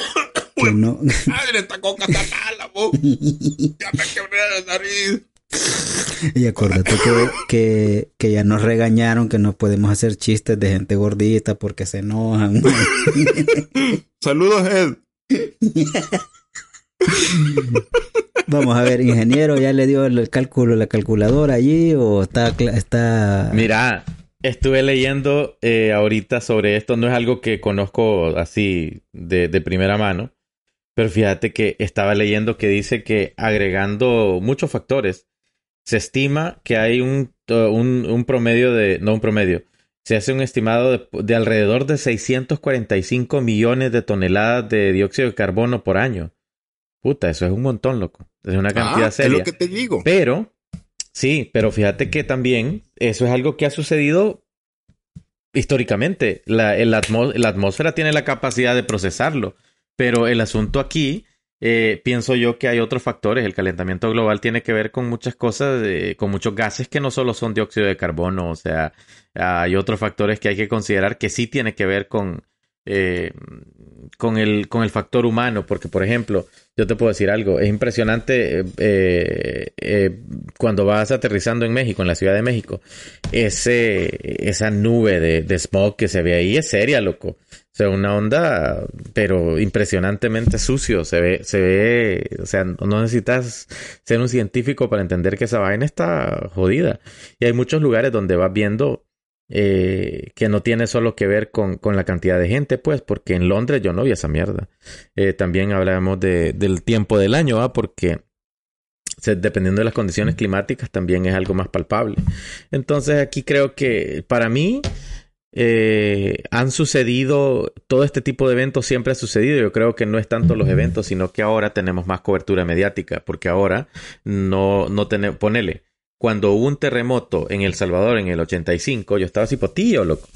que no. ¡Madre, esta coca está mala, vos! ¡Ya me quebré la nariz! Y acuérdate que, que, que ya nos regañaron que no podemos hacer chistes de gente gordita porque se enojan. Saludos, Ed. Vamos a ver, ingeniero, ¿ya le dio el cálculo, la calculadora allí o está... está... Mira, Estuve leyendo eh, ahorita sobre esto, no es algo que conozco así de, de primera mano, pero fíjate que estaba leyendo que dice que agregando muchos factores, se estima que hay un, un, un promedio de, no un promedio, se hace un estimado de, de, alrededor de 645 millones de toneladas de dióxido de carbono por año. Puta, eso es un montón, loco. Es una cantidad Ah, seria. Es lo que te digo. Pero, sí, pero fíjate que también eso es algo que ha sucedido históricamente. La, el atmósfera tiene la capacidad de procesarlo, pero el asunto aquí, eh, pienso yo que hay otros factores. El calentamiento global tiene que ver con muchas cosas, de- con muchos gases que no solo son dióxido de carbono, o sea, hay otros factores que hay que considerar que sí tiene que ver con, eh, con, el, con el factor humano, porque por ejemplo, yo te puedo decir algo, es impresionante eh, eh, cuando vas aterrizando en México, en la Ciudad de México, ese, esa nube de, de smog que se ve ahí es seria, loco. O sea, una onda, pero impresionantemente sucio. Se ve, se ve, o sea, no necesitas ser un científico para entender que esa vaina está jodida. Y hay muchos lugares donde vas viendo eh, que no tiene solo que ver con, con, la cantidad de gente, pues, porque en Londres yo no vi esa mierda. Eh, también hablamos de, del tiempo del año, ¿va? Porque dependiendo de las condiciones climáticas también es algo más palpable. Entonces aquí creo que para mí eh, han sucedido, todo este tipo de eventos siempre ha sucedido. Yo creo que no es tanto los eventos, sino que ahora tenemos más cobertura mediática, porque ahora no, no tenemos, ponele, cuando hubo un terremoto en El Salvador en el 85, yo estaba así potillo, loco.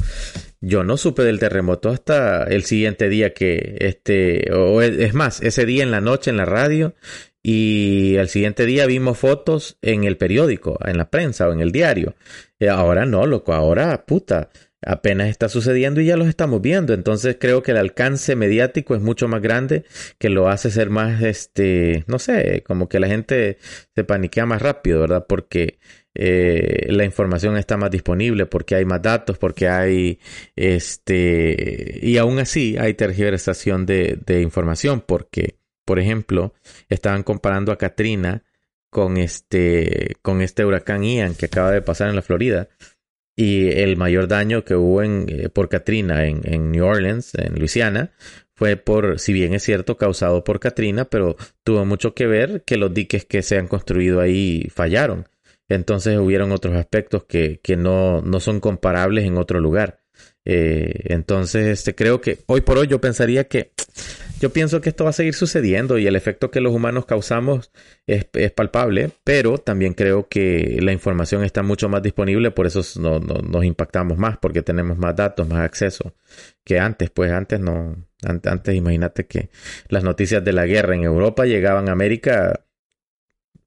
Yo no supe del terremoto hasta el siguiente día que, este, o es más, ese día en la noche en la radio y al siguiente día vimos fotos en el periódico, en la prensa o en el diario. Y ahora no, loco, ahora, puta, apenas está sucediendo y ya los estamos viendo. Entonces creo que el alcance mediático es mucho más grande que lo hace ser más, este, no sé, como que la gente se paniquea más rápido, ¿verdad? Porque eh, la información está más disponible, porque hay más datos, porque hay, este, y aún así hay tergiversación de, de información, porque, por ejemplo, estaban comparando a Katrina con este, con este huracán Ian que acaba de pasar en la Florida y el mayor daño que hubo en, eh, por Katrina en, en, New Orleans, en Luisiana, fue por, si bien es cierto, causado por Katrina, pero tuvo mucho que ver que los diques que se han construido ahí fallaron. Entonces hubieron otros aspectos que, que no, no son comparables en otro lugar. Eh, entonces, este, creo que hoy por hoy yo pensaría que yo pienso que esto va a seguir sucediendo y el efecto que los humanos causamos es, palpable, pero también creo que la información está mucho más disponible, por eso no, no, nos impactamos más, porque tenemos más datos, más acceso que antes. Pues antes no, antes imagínate que las noticias de la guerra en Europa llegaban a América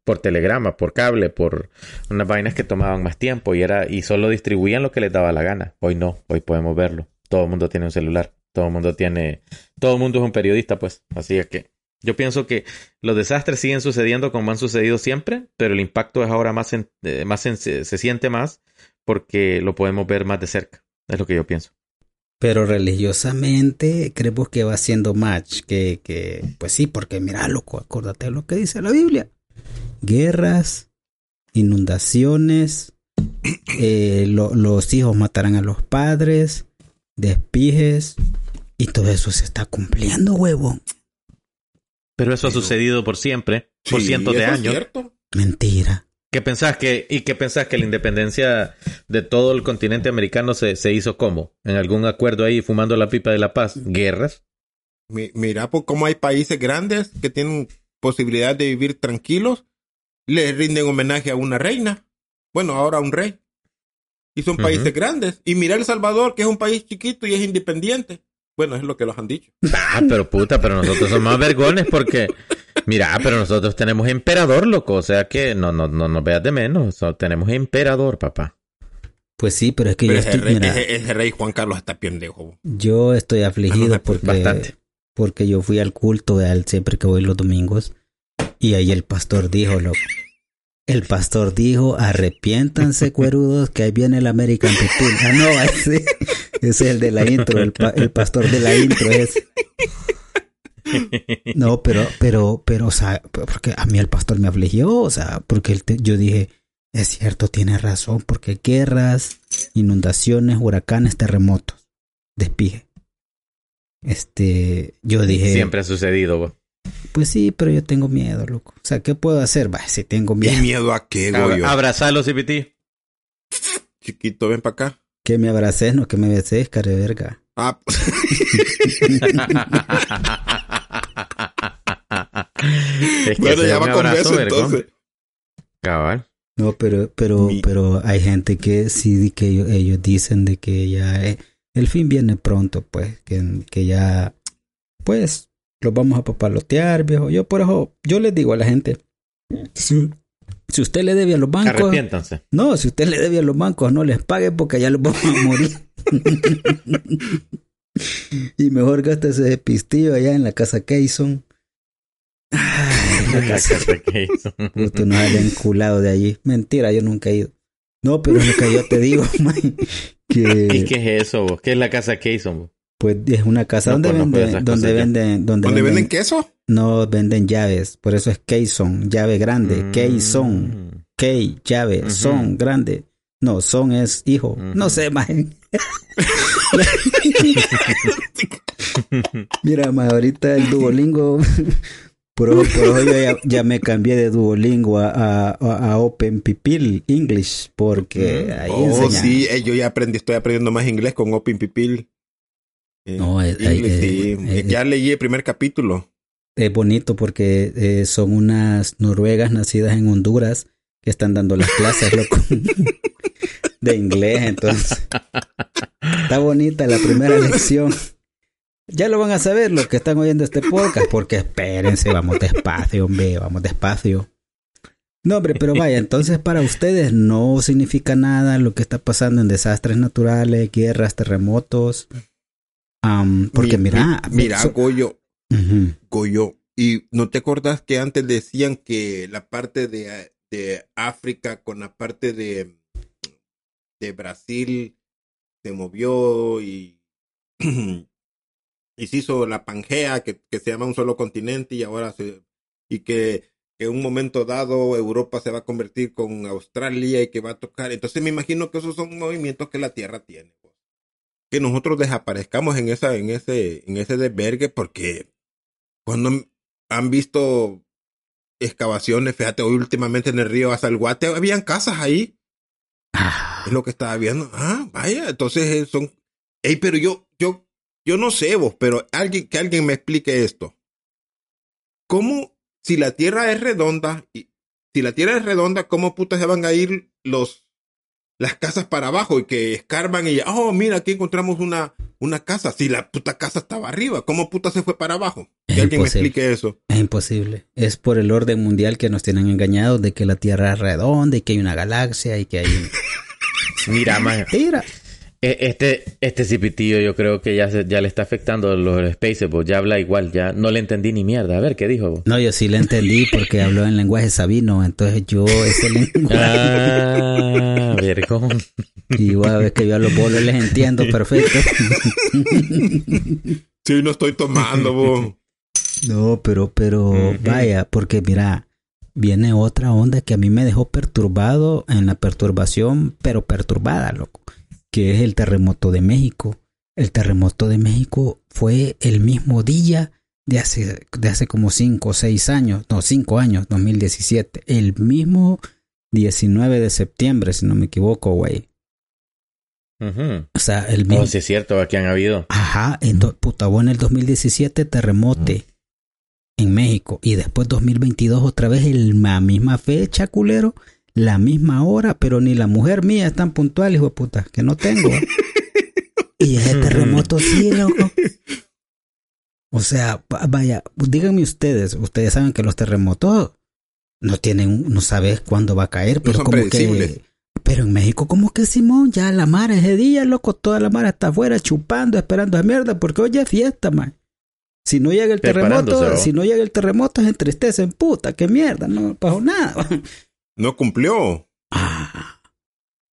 por telegrama, por cable, por unas vainas que tomaban más tiempo y era y solo distribuían lo que les daba la gana. Hoy no, hoy podemos verlo. Todo el mundo tiene un celular, todo el mundo tiene, todo el mundo es un periodista, pues. Así es que yo pienso que los desastres siguen sucediendo como han sucedido siempre, pero el impacto es ahora más, en, eh, más en, se, siente más porque lo podemos ver más de cerca. Es lo que yo pienso. Pero religiosamente creemos que va siendo match, que, que pues sí, porque mira, loco, acuérdate de lo que dice la Biblia guerras, inundaciones, eh, lo, los hijos matarán a los padres, despijes, y todo eso se está cumpliendo, huevo. Pero eso ha sucedido por siempre, por cientos de años. cierto. Mentira. ¿Qué pensás que, y qué pensás que la independencia de todo el continente americano se, se hizo cómo? ¿En algún acuerdo ahí fumando la pipa de la paz? ¿Guerras? Mi- Mira, pues cómo hay países grandes que tienen posibilidad de vivir tranquilos, le rinden homenaje a una reina, bueno, ahora a un rey. Y son países grandes. Y mira El Salvador, que es un país chiquito y es independiente. Bueno, es lo que los han dicho. Ah, pero puta, pero nosotros somos más vergones porque, mira, pero nosotros tenemos emperador, loco, o sea que no, no, no nos veas de menos, so- tenemos emperador, papá. Pues sí, pero es que Pero yo estoy, rey, mira, ese- ese rey Juan Carlos está pendejo. yo estoy afligido Ah, no, porque, bastante. porque yo fui al culto de él siempre que voy los domingos y ahí el pastor dijo, loco, el pastor dijo, arrepiéntanse cuerudos que ahí viene el American People. Ah, no, ese es el de la intro, el, pa- el pastor de la intro es. No, pero, pero, pero, o sea, porque a mí el pastor me afligió, o sea, porque él te- yo dije, es cierto, tiene razón, porque guerras, inundaciones, huracanes, terremotos. Despije. Este, yo dije, Siempre ha sucedido, vos. pues sí, pero yo tengo miedo, loco. O sea, ¿qué puedo hacer? Va, si tengo ¿Y miedo. miedo a qué, Goyo? Abrazalo, CPT. Chiquito, ven para acá. Que me abraces, no que me beses, care verga. Ah, Es que bueno, ya va con abrazo, beso entonces. Cabal. No, pero, pero, Mi- pero hay gente que sí, que ellos, ellos dicen de que ya eh, el fin viene pronto, pues, que, que ya, pues, los vamos a papalotear, viejo. Yo por eso, yo les digo a la gente, si, si usted le debe a los bancos, Arrepiéntanse. no, si usted le debe a los bancos, no les pague porque ya los vamos a morir. y mejor gástese de pistillo allá en la casa Keyson. La casa hizo. Justo nos habían enculado de allí. Mentira, yo nunca he ido. No, pero es lo que yo te digo, man, ¿Y qué es eso, vos? ¿Qué es la casa Keyson, vos? Pues es una casa No donde conozco venden, donde venden, donde, ¿Dónde venden, venden queso? no venden llaves, por eso es Keyson, llave grande, Mm. Keyson, Key, llave, son, grande. No, son es hijo. No sé, más. Mira, más ahorita el Duolingo, por ojo, por ojo yo ya, ya me cambié de Duolingo a, a, a Open Pipil English, porque ahí Oh, enseñan. sí, eh, yo ya aprendí, estoy aprendiendo más inglés con Open Pipil. Eh, No, eh, eh, sí. eh, ya leí el primer capítulo. Es bonito porque son unas noruegas nacidas en Honduras que están dando las clases, loco, de inglés. Entonces, está bonita la primera lección. Ya lo van a saber los que están oyendo este podcast, porque espérense, vamos despacio, hombre, vamos despacio. No, hombre, pero vaya, entonces para ustedes no significa nada lo que está pasando en desastres naturales, guerras, terremotos. Am, porque Mi- mira, mi- mira, so- Goyo. Goyo, ¿y no te acordás que antes decían que la parte de, de África con la parte de, de Brasil se movió y, y se hizo la Pangea, que, que se llama un solo continente y ahora se... y que en un momento dado Europa se va a convertir con Australia y que va a tocar. Entonces me imagino que esos son movimientos que la Tierra tiene. Que nosotros desaparezcamos en esa, en ese, en ese desvergue, porque cuando han visto excavaciones, fíjate, hoy últimamente en el río Azalguate habían casas ahí. Ah, Es lo que estaba viendo. Ah, vaya, entonces eh, son. Ey, pero yo, yo, yo no sé vos, pero alguien, que alguien me explique esto. ¿Cómo, si la Tierra es redonda, y si la Tierra es redonda, cómo putas se van a ir los las casas para abajo y que escarban y oh mira aquí encontramos una una casa si la puta casa estaba arriba cómo puta se fue para abajo que Es alguien me imposible. explique eso Es imposible. Es por el orden mundial que nos tienen engañados de que la Tierra es redonda y que hay una galaxia y que hay... Mira, man, Tira. E- este, este cipitillo yo creo que ya, se- ya le está afectando los spaces, vos. Ya habla igual, ya no le entendí ni mierda. A ver, ¿qué dijo vos? No, yo sí le entendí porque habló en lenguaje sabino, entonces yo ese lenguaje... Ah, vergón. Y vos ves que yo a los bolos les entiendo perfecto. sí no estoy tomando vos. No, pero, pero vaya, porque mira, viene otra onda que a mí me dejó perturbado en la perturbación, pero perturbada, loco, que es el terremoto de México. El terremoto de México fue el mismo día de hace, de hace como 5 o 6 años, no, 5 años, 2017. El mismo 19 de septiembre, si no me equivoco, güey. O sea, el mismo... Oh, sí es cierto, aquí han habido. Ajá, en do- puta, vos en el 2017 terremote en México y después 2022 otra vez el- la misma fecha, culero, la misma hora, pero ni la mujer mía es tan puntual, hijo de puta, que no tengo. y ese terremoto sí, loco. O sea, va- vaya, díganme ustedes, ustedes saben que los terremotos no tienen, no sabes cuándo va a caer, pero son como que pero en México, como que Simón, ya la mara ese día, loco, toda la mara está afuera chupando, esperando a mierda, porque hoy es fiesta, man. Si no llega el terremoto, ¿no? si no llega el terremoto, se entristecen, puta, qué mierda, no pasó nada. No cumplió Ah.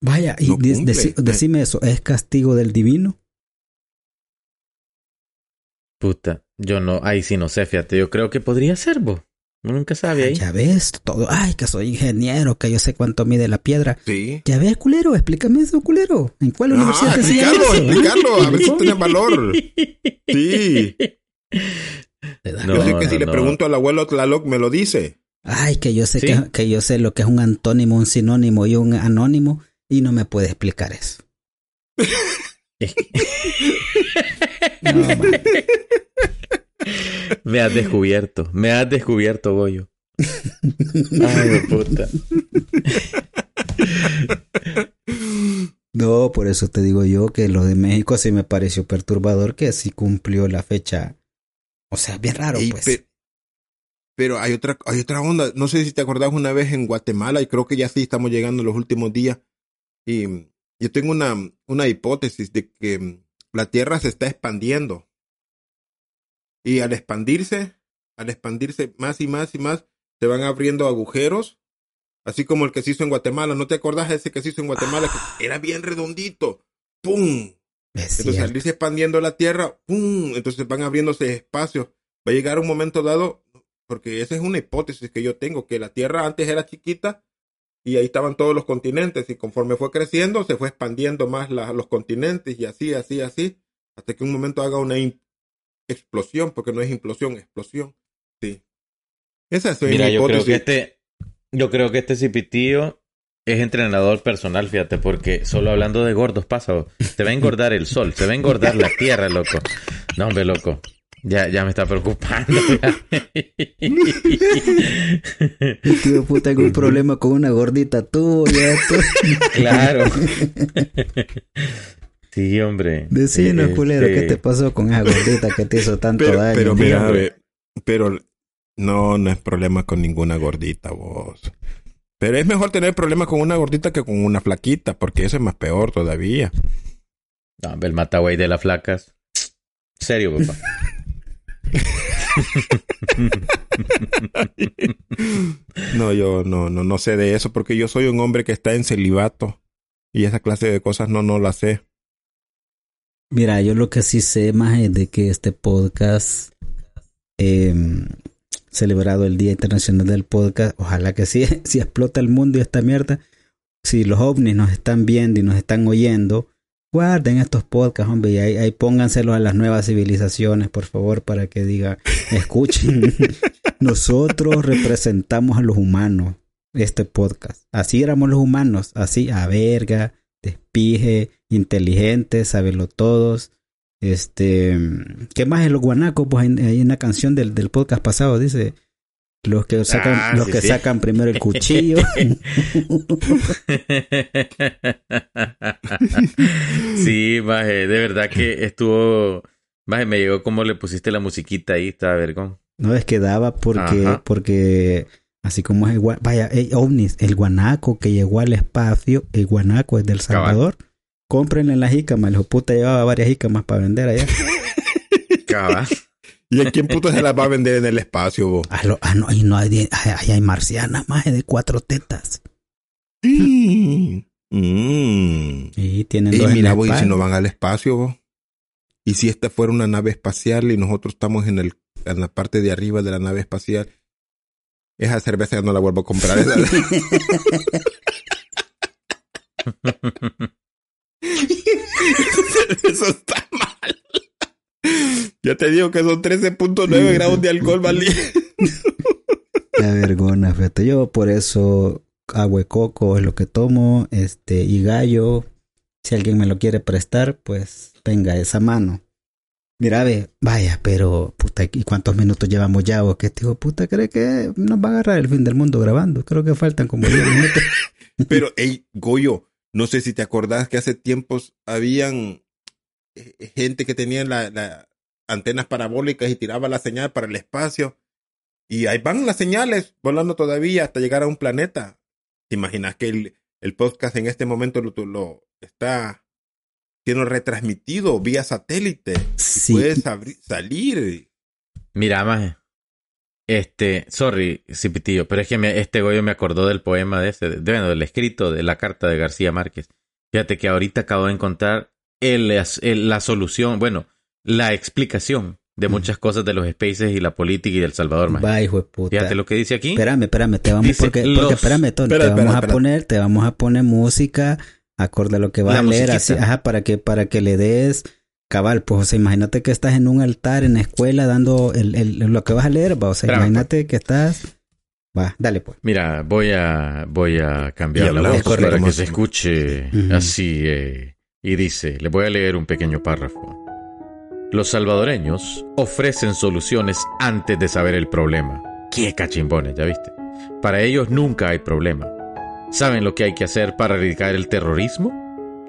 Vaya, y No deci- decime eso, ¿es castigo del divino? Puta, yo no, ahí sí no sé, fíjate. Yo creo que podría ser, vos. Uno nunca sabe ahí. Ya ves, todo. Ay, que soy ingeniero, que yo sé cuánto mide la piedra. Sí. Ya ves, culero, explícame eso, culero. ¿En cuál universidad te enseñan explicarlo, explicarlo, a ver si tiene valor. Sí. Te No, yo sé que si no, le no. pregunto al abuelo Tlaloc me lo dice. Ay, que yo sé Sí. que, que yo sé lo que es un antónimo, un sinónimo y un anónimo y no me puede explicar eso. No. Me has descubierto, me has descubierto, Goyo. Ay, puta. No, por eso te digo yo que lo de México sí me pareció perturbador que sí cumplió la fecha. O sea, bien raro, pues. pe- pero hay otra, hay otra onda. No sé si te acordás una vez en Guatemala, y creo que ya sí estamos llegando en los últimos días. Y mm, yo tengo una, una hipótesis de que mm, la Tierra se está expandiendo. Y al expandirse, al expandirse más y más y más, se van abriendo agujeros. Así como el que se hizo en Guatemala. ¿No te acordás ese que se hizo en Guatemala? Que era bien redondito. ¡Pum! Es Entonces, al cierto. irse expandiendo la Tierra, ¡pum! Entonces van abriéndose espacios. Va a llegar un momento dado, porque esa es una hipótesis que yo tengo, que la Tierra antes era chiquita y ahí estaban todos los continentes y conforme fue creciendo se fue expandiendo más la- los continentes y así, así, así, hasta que un momento haga una explosión, porque no es implosión, explosión. Sí. Esa es Mira, mi yo creo que este, yo creo que este cipitío es entrenador personal, fíjate, porque solo hablando de gordos pasa, se va a engordar el sol, se va a engordar la tierra, loco. No, hombre, loco. Ya, ya me está preocupando. Tío puta, algún problema con una gordita tuya. tú. claro. Sí, hombre. Decinos, Este, culero, ¿qué te pasó con esa gordita que te hizo tanto Pero, daño? pero mira, hombre. ve, pero no, no es problema con ninguna gordita, vos. Pero es mejor tener problemas con una gordita que con una flaquita, porque eso es más peor todavía. No, el matagüey de las flacas. Serio, papá. No, yo no, no, no sé de eso, porque yo soy un hombre que está en celibato. Y esa clase de cosas no, no la sé. Mira, yo lo que sí sé más es de que este podcast, eh, celebrado el Día Internacional del Podcast, ojalá que sí, si explota el mundo y esta mierda, si los ovnis nos están viendo y nos están oyendo, guarden estos podcasts, hombre, y ahí, ahí pónganselos a las nuevas civilizaciones, por favor, para que digan, escuchen, nosotros representamos a los humanos, este podcast. Así éramos los humanos, así, a verga, despije, inteligentes, sabelo todos. Este, ¿qué más es los guanacos? Pues hay, hay una canción del, del podcast pasado, dice, los que sacan, Ah, los sí, que sí. sacan primero el cuchillo. sí, maje, de verdad que estuvo. Maje, me llegó como le pusiste la musiquita ahí, estaba vergón. no es que daba porque, Ajá. porque así como es el vaya, eh, ovnis, el guanaco que llegó al espacio, el guanaco es del Cabal. Salvador. Cómprenle las jícamas, el hijo puta llevaba varias jícamas para vender allá. Cabal. ¿Y a quién puto se las va a vender en el espacio, vos? Ah, lo- ah, no, y no hay, ahí hay marcianas más de cuatro tetas. Mm. Mm. Y tienen Ey, dos mira, vos, ¿y si no van al espacio, vos? ¿Y si esta fuera una nave espacial y nosotros estamos en, el, en la parte de arriba de la nave espacial? Esa cerveza ya no la vuelvo a comprar. esa- Eso está mal. Ya te digo que son 13.9 grados de alcohol, ¿vale? La vergona, fíjate. Yo por eso agua de coco es lo que tomo, este, y gallo. Si alguien me lo quiere prestar, pues venga esa mano. Mira, ve, vaya, pero puta, ¿y cuántos minutos llevamos ya? ¿O qué tipo puta cree que nos va a agarrar el fin del mundo grabando? Creo que faltan como 10 minutos. Pero, hey, Goyo, no sé si te acordás que hace tiempos habían gente que tenía la, la antenas parabólicas y tiraba la señal para el espacio. Y ahí van las señales volando todavía hasta llegar a un planeta. ¿Te imaginas que el, el podcast en este momento lo, lo está siendo retransmitido vía satélite? Sí. Puedes salir. Mira, maje. Este, sorry, Cipitillo, pero es que me- este Goyo me acordó del poema de ese, de, bueno, del escrito de la carta de García Márquez. Fíjate que ahorita acabo de encontrar el- el- la solución, bueno, la explicación de muchas cosas de los spaces y la política y del Salvador, maje. Va, hijo de puta. Fíjate lo que dice aquí. Espérame, espérame, te vamos Dice porque, porque espérame, Tony, Espera, te vamos espera. a poner, te vamos a poner música acorde a lo que vas La a leer, musiquita. así, ajá, para que, para que le des cabal, pues, o sea, imagínate que estás en un altar en la escuela dando el, el- lo que vas a leer, va, o sea, Espérame, imagínate que estás, va, dale pues. Mira, voy a, voy a cambiar Y la voz para que se escuche así. eh, y dice, le voy a leer un pequeño párrafo. Los salvadoreños ofrecen soluciones antes de saber el problema. Qué cachimbones, ya viste. Para ellos nunca hay problema. ¿Saben lo que hay que hacer para erradicar el terrorismo?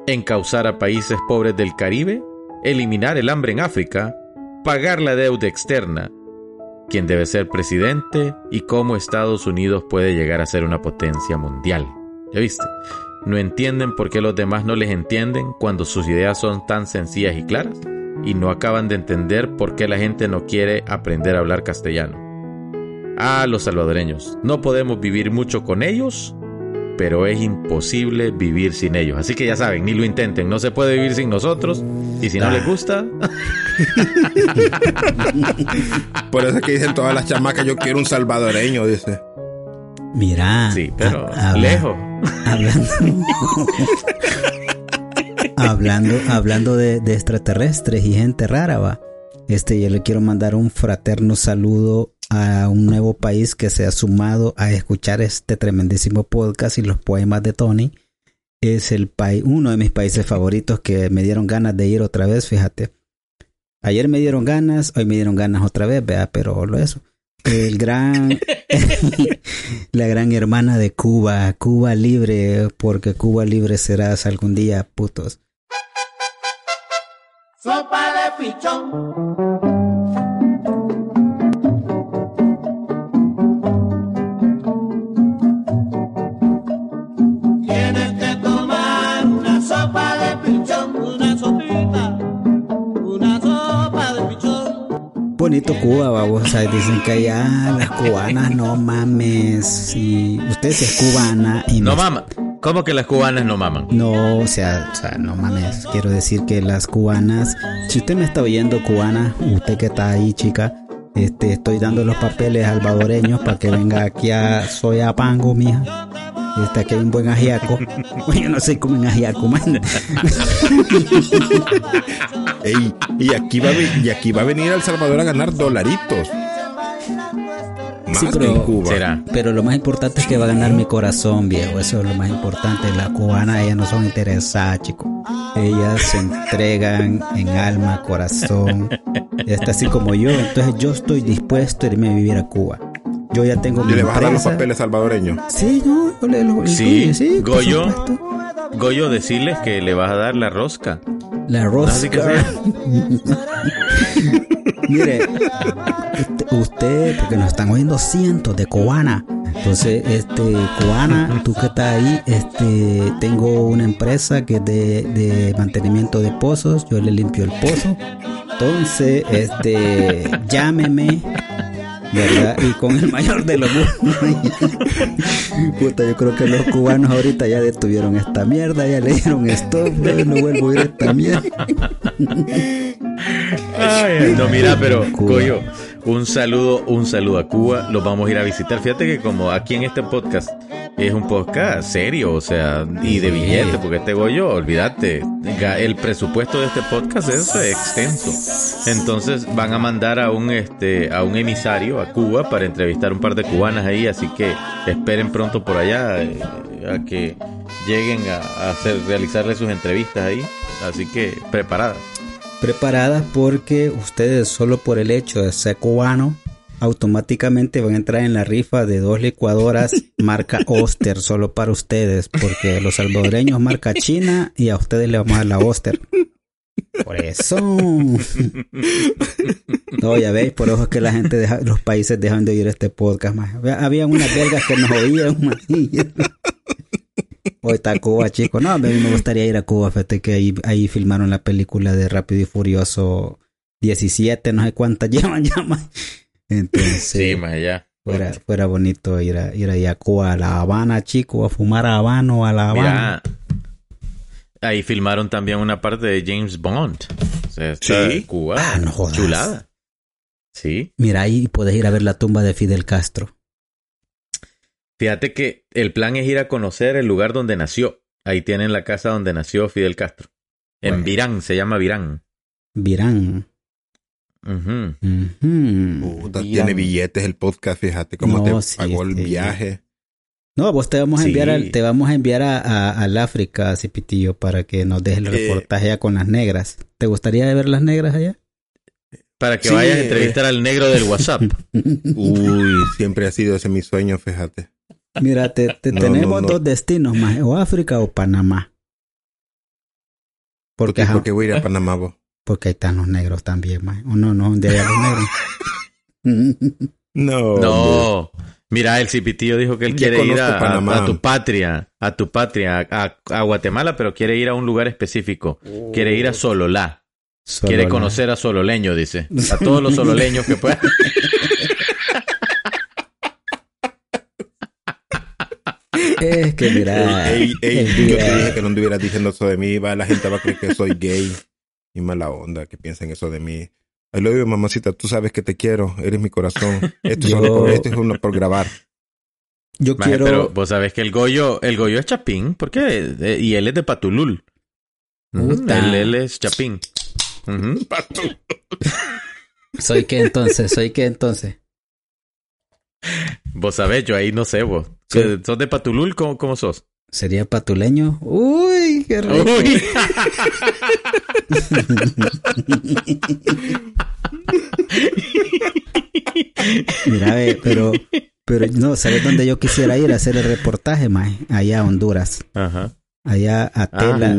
Encauzar a países pobres del Caribe, eliminar el hambre en África, pagar la deuda externa, quién debe ser presidente y cómo Estados Unidos puede llegar a ser una potencia mundial. ¿Ya viste? No entienden por qué los demás no les entienden cuando sus ideas son tan sencillas y claras y no acaban de entender por qué la gente no quiere aprender a hablar castellano. Ah, los salvadoreños, no podemos vivir mucho con ellos, pero es imposible vivir sin ellos. Así que ya saben, ni lo intenten, no se puede vivir sin nosotros y si no les gusta, Por eso es que dicen todas las chamacas, yo quiero un salvadoreño, dice. Mira, sí, pero a- lejos. Hablando, hablando, hablando de, de extraterrestres y gente rara, va. Este, yo le quiero mandar un fraterno saludo a un nuevo país que se ha sumado a escuchar este tremendísimo podcast y los poemas de Tony. Es el país, uno de mis países favoritos que me dieron ganas de ir otra vez, fíjate. Ayer me dieron ganas, hoy me dieron ganas otra vez, vea, pero lo eso. El gran, la gran hermana de Cuba, Cuba libre, porque Cuba libre serás algún día, putos. Sopa de. Bonito Cuba, vamos, o sea, dicen que allá las cubanas, no mames, y usted sí es cubana y No me- maman. ¿Cómo que las cubanas no maman? No, o sea, o sea, no mames, quiero decir que las cubanas, si usted me está oyendo cubana, usted que está ahí, chica, este, estoy dando los papeles salvadoreños para que venga aquí a Soyapango, mija. Este, aquí hay un buen ajiaco. Yo no sé comen ajiaco, man. Ey, y aquí va y aquí va a venir El Salvador a ganar dolaritos. Más Sí, que pero- en Cuba. ¿Será? Pero lo más importante es que va a ganar mi corazón, viejo. Eso es lo más importante. Las cubanas, ellas no son interesadas, chicos. Ellas se entregan en alma, corazón. Está así como yo. Entonces yo estoy dispuesto a irme a vivir a Cuba. Yo ya tengo mi ¿Y le vas a dar los papeles salvadoreños? Sí, no, yo le lo Sí, sí, Goyo. Goyo, decirles que le vas a dar la rosca. La Así que rosca. Mire, usted, usted, porque nos están oyendo cientos de cubanas. Entonces, este, cubana, tú que estás ahí, este, tengo una empresa que es de, de mantenimiento de pozos, yo le limpio el pozo. Entonces, este, llámeme, ¿verdad? Y con el mayor de los. Puta, yo creo que los cubanos ahorita ya detuvieron esta mierda, ya le dieron stop, no, no vuelvo a ir a esta mierda. Ay, no, mira, pero Cuba. Un saludo, un saludo a Cuba. Los vamos a ir a visitar. Fíjate que como aquí en este podcast es un podcast serio, o sea, y de billete, porque este Goyo, olvídate, el presupuesto de este podcast es extenso. Entonces van a mandar a un este a un emisario a Cuba para entrevistar un par de cubanas ahí, así que esperen pronto por allá eh, a que lleguen a, a hacer realizarle sus entrevistas ahí. Así que preparadas. Preparadas porque ustedes solo por el hecho de ser cubano automáticamente van a entrar en la rifa de dos licuadoras marca Oster solo para ustedes porque los salvadoreños marca China y a ustedes le vamos a dar la Oster. Por eso. No, ya veis, por eso es que la gente deja, los países dejan de oír este podcast más. Había unas belgas que nos oían. man. Hoy está Cuba, chicos. No, a mí me gustaría ir a Cuba. Fíjate que ahí, ahí filmaron la película de Rápido y Furioso 17, no sé cuántas llevan ya más. Entonces, Sí, más allá. fuera, fuera bonito ir, a, ir ahí a Cuba, a La Habana, chico, a fumar a Habano, a La Habana. Mira, ahí filmaron también una parte de James Bond. O sea, está Sí. Cuba, Ah, no jodas. chulada. Sí. Mira, ahí puedes ir a ver la tumba de Fidel Castro. Fíjate que el plan es ir a conocer el lugar donde nació. Ahí tienen la casa donde nació Fidel Castro. En Bueno. Virán, se llama Virán. Virán. Puta, Bien. tiene billetes el podcast, fíjate cómo No, te sí, pagó el sí. viaje. No, vos te vamos a Sí. enviar, al- te vamos a enviar a, a- al África, Cipitillo, para que nos dejes el Eh. reportaje allá con las negras. ¿Te gustaría ver las negras allá? Para que Sí, vayas a entrevistar al negro del WhatsApp. Uy, siempre ha sido ese mi sueño, fíjate. Mira, te, te No, tenemos no, no. dos destinos más, o África o Panamá. ¿Por Porque, qué? ajá, Porque voy a ir a Panamá, vos. porque ahí están los negros también, más. O no, no, de allá los negros. No. No. Mira, el cipitío dijo que él quiere ir a, a- Panamá. a tu patria, a tu patria, a, a Guatemala, pero quiere ir a un lugar específico. Quiere ir a Sololá. Solo quiere la- conocer a Sololeño, dice. A todos los sololeños que puedan. Es que mira, Ey, ey, el yo te dije que no anduvieras diciendo eso de mí. Va, la gente va a creer que soy gay. Y mala onda que piensen eso de mí. I love you, mamacita. Tú sabes que te quiero. Eres mi corazón. Esto, es, Yo- solo por, esto es uno por grabar. yo Maje, quiero, Pero vos sabés que el Goyo, el Goyo es Chapín, ¿por qué? Eh, y él es de Patulul. Puta. Él, él es Chapín. Soy que entonces, soy que entonces. Vos sabés, yo ahí no sé vos. Sí. ¿Sos de Patulul? ¿Cómo, cómo sos? ¿Sería patuleño? Uy, qué rico. Uy. Mira, ve, pero, pero no, ¿sabes dónde yo quisiera ir a hacer el reportaje, más? Allá a Honduras. Ajá. Allá a Ah. Tela.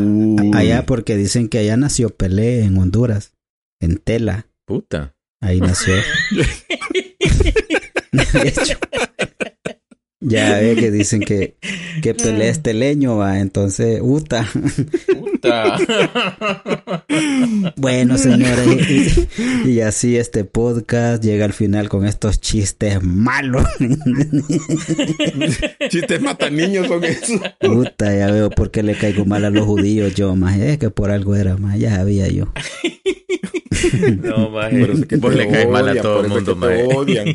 Allá porque dicen que allá nació Pelé en Honduras. En Tela. Puta. Ahí nació. De hecho, ya ve que dicen que, que Pelé es teleño, va. Entonces, Uta. Puta. Bueno, señores, y, y así este podcast llega al final con estos chistes malos. Chistes mata niños son eso. Puta, ya veo por qué le caigo mal a los judíos yo, más es que por algo era, más ya sabía yo. No. Por eso es que Vos le caes mal a odian, todo el mundo, maje. odian.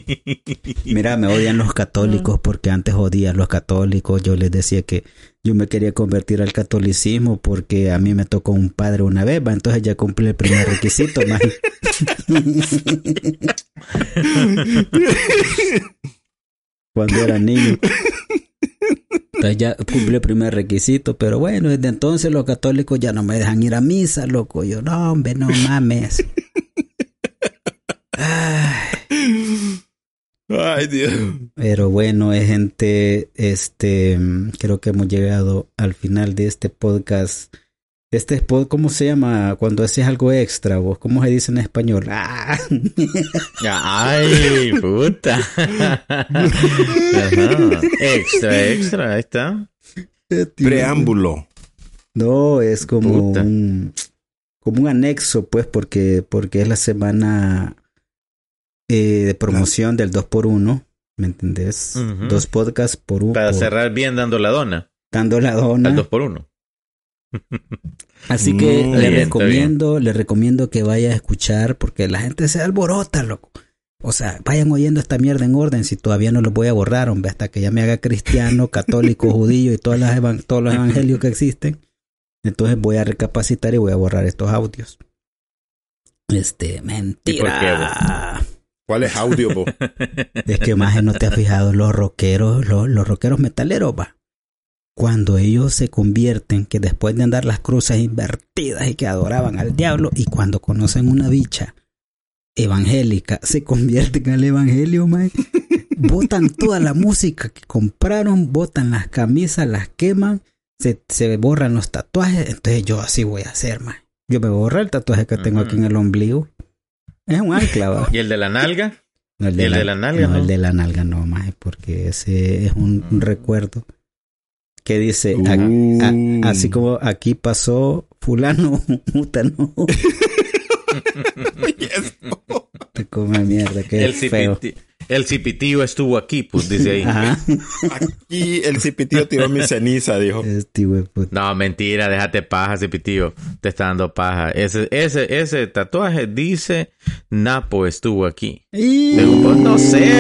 Mira, me odian los católicos porque antes odié a los católicos. Yo les decía que yo me quería convertir al catolicismo porque a mí me tocó un padre una vez, va, entonces ya cumplí el primer requisito, más. Cuando era niño. Entonces ya cumplí el primer requisito, pero bueno, desde entonces los católicos ya no me dejan ir a misa, loco. Yo, no, hombre, no mames. Ay. Ay, Dios. Pero bueno, eh, gente, este, mm, creo que hemos llegado al final de este podcast. Este pod, ¿cómo se llama? Cuando haces algo extra, vos, ¿cómo se dice en español? Ah. Ay, puta. Ajá. Extra, extra, ahí está. Preámbulo. No, es como Puta. un, como un anexo, pues, porque, porque es la semana eh, de promoción del 2x1, ¿me entendés? Dos podcasts por uno. Para cerrar bien dando la dona. Dando la dona. Al 2 por 1 Así que Mm, le bien, recomiendo, le recomiendo que vaya a escuchar porque la gente se alborota, loco. O sea, vayan oyendo esta mierda en orden si todavía no los voy a borrar, hombre, hasta que ya me haga cristiano, católico, judío y todas las todos los evangelios que existen. Entonces voy a recapacitar y voy a borrar estos audios. Este, mentira. ¿Cuál es audio? Es que más no te has fijado los rockeros, los, los rockeros metaleros, va. Cuando ellos se convierten, que después de andar las cruces invertidas y que adoraban al diablo, y cuando conocen una bicha evangélica, se convierten al evangelio, man. Botan toda la música que compraron, botan las camisas, las queman, se, se borran los tatuajes. Entonces yo así voy a hacer, man. Yo me voy a borrar el tatuaje que tengo aquí en el ombligo. Es un ancla, va. ¿Y el de la nalga? No, el ¿Y el de la nalga, No, no? el de la nalga no, más porque ese es un, un Mm. recuerdo que dice, Uh. a- así como aquí pasó fulano, puta, no. Te come mierda, qué El, feo. cipiti- el cipitío estuvo aquí, pues dice ahí. Ajá. Aquí el cipitío tiró mi ceniza, dijo. Este puta. No, mentira, déjate paja, cipitío. Te está dando paja. Ese, ese, ese tatuaje dice Napo estuvo aquí. Y... Vos, no sé.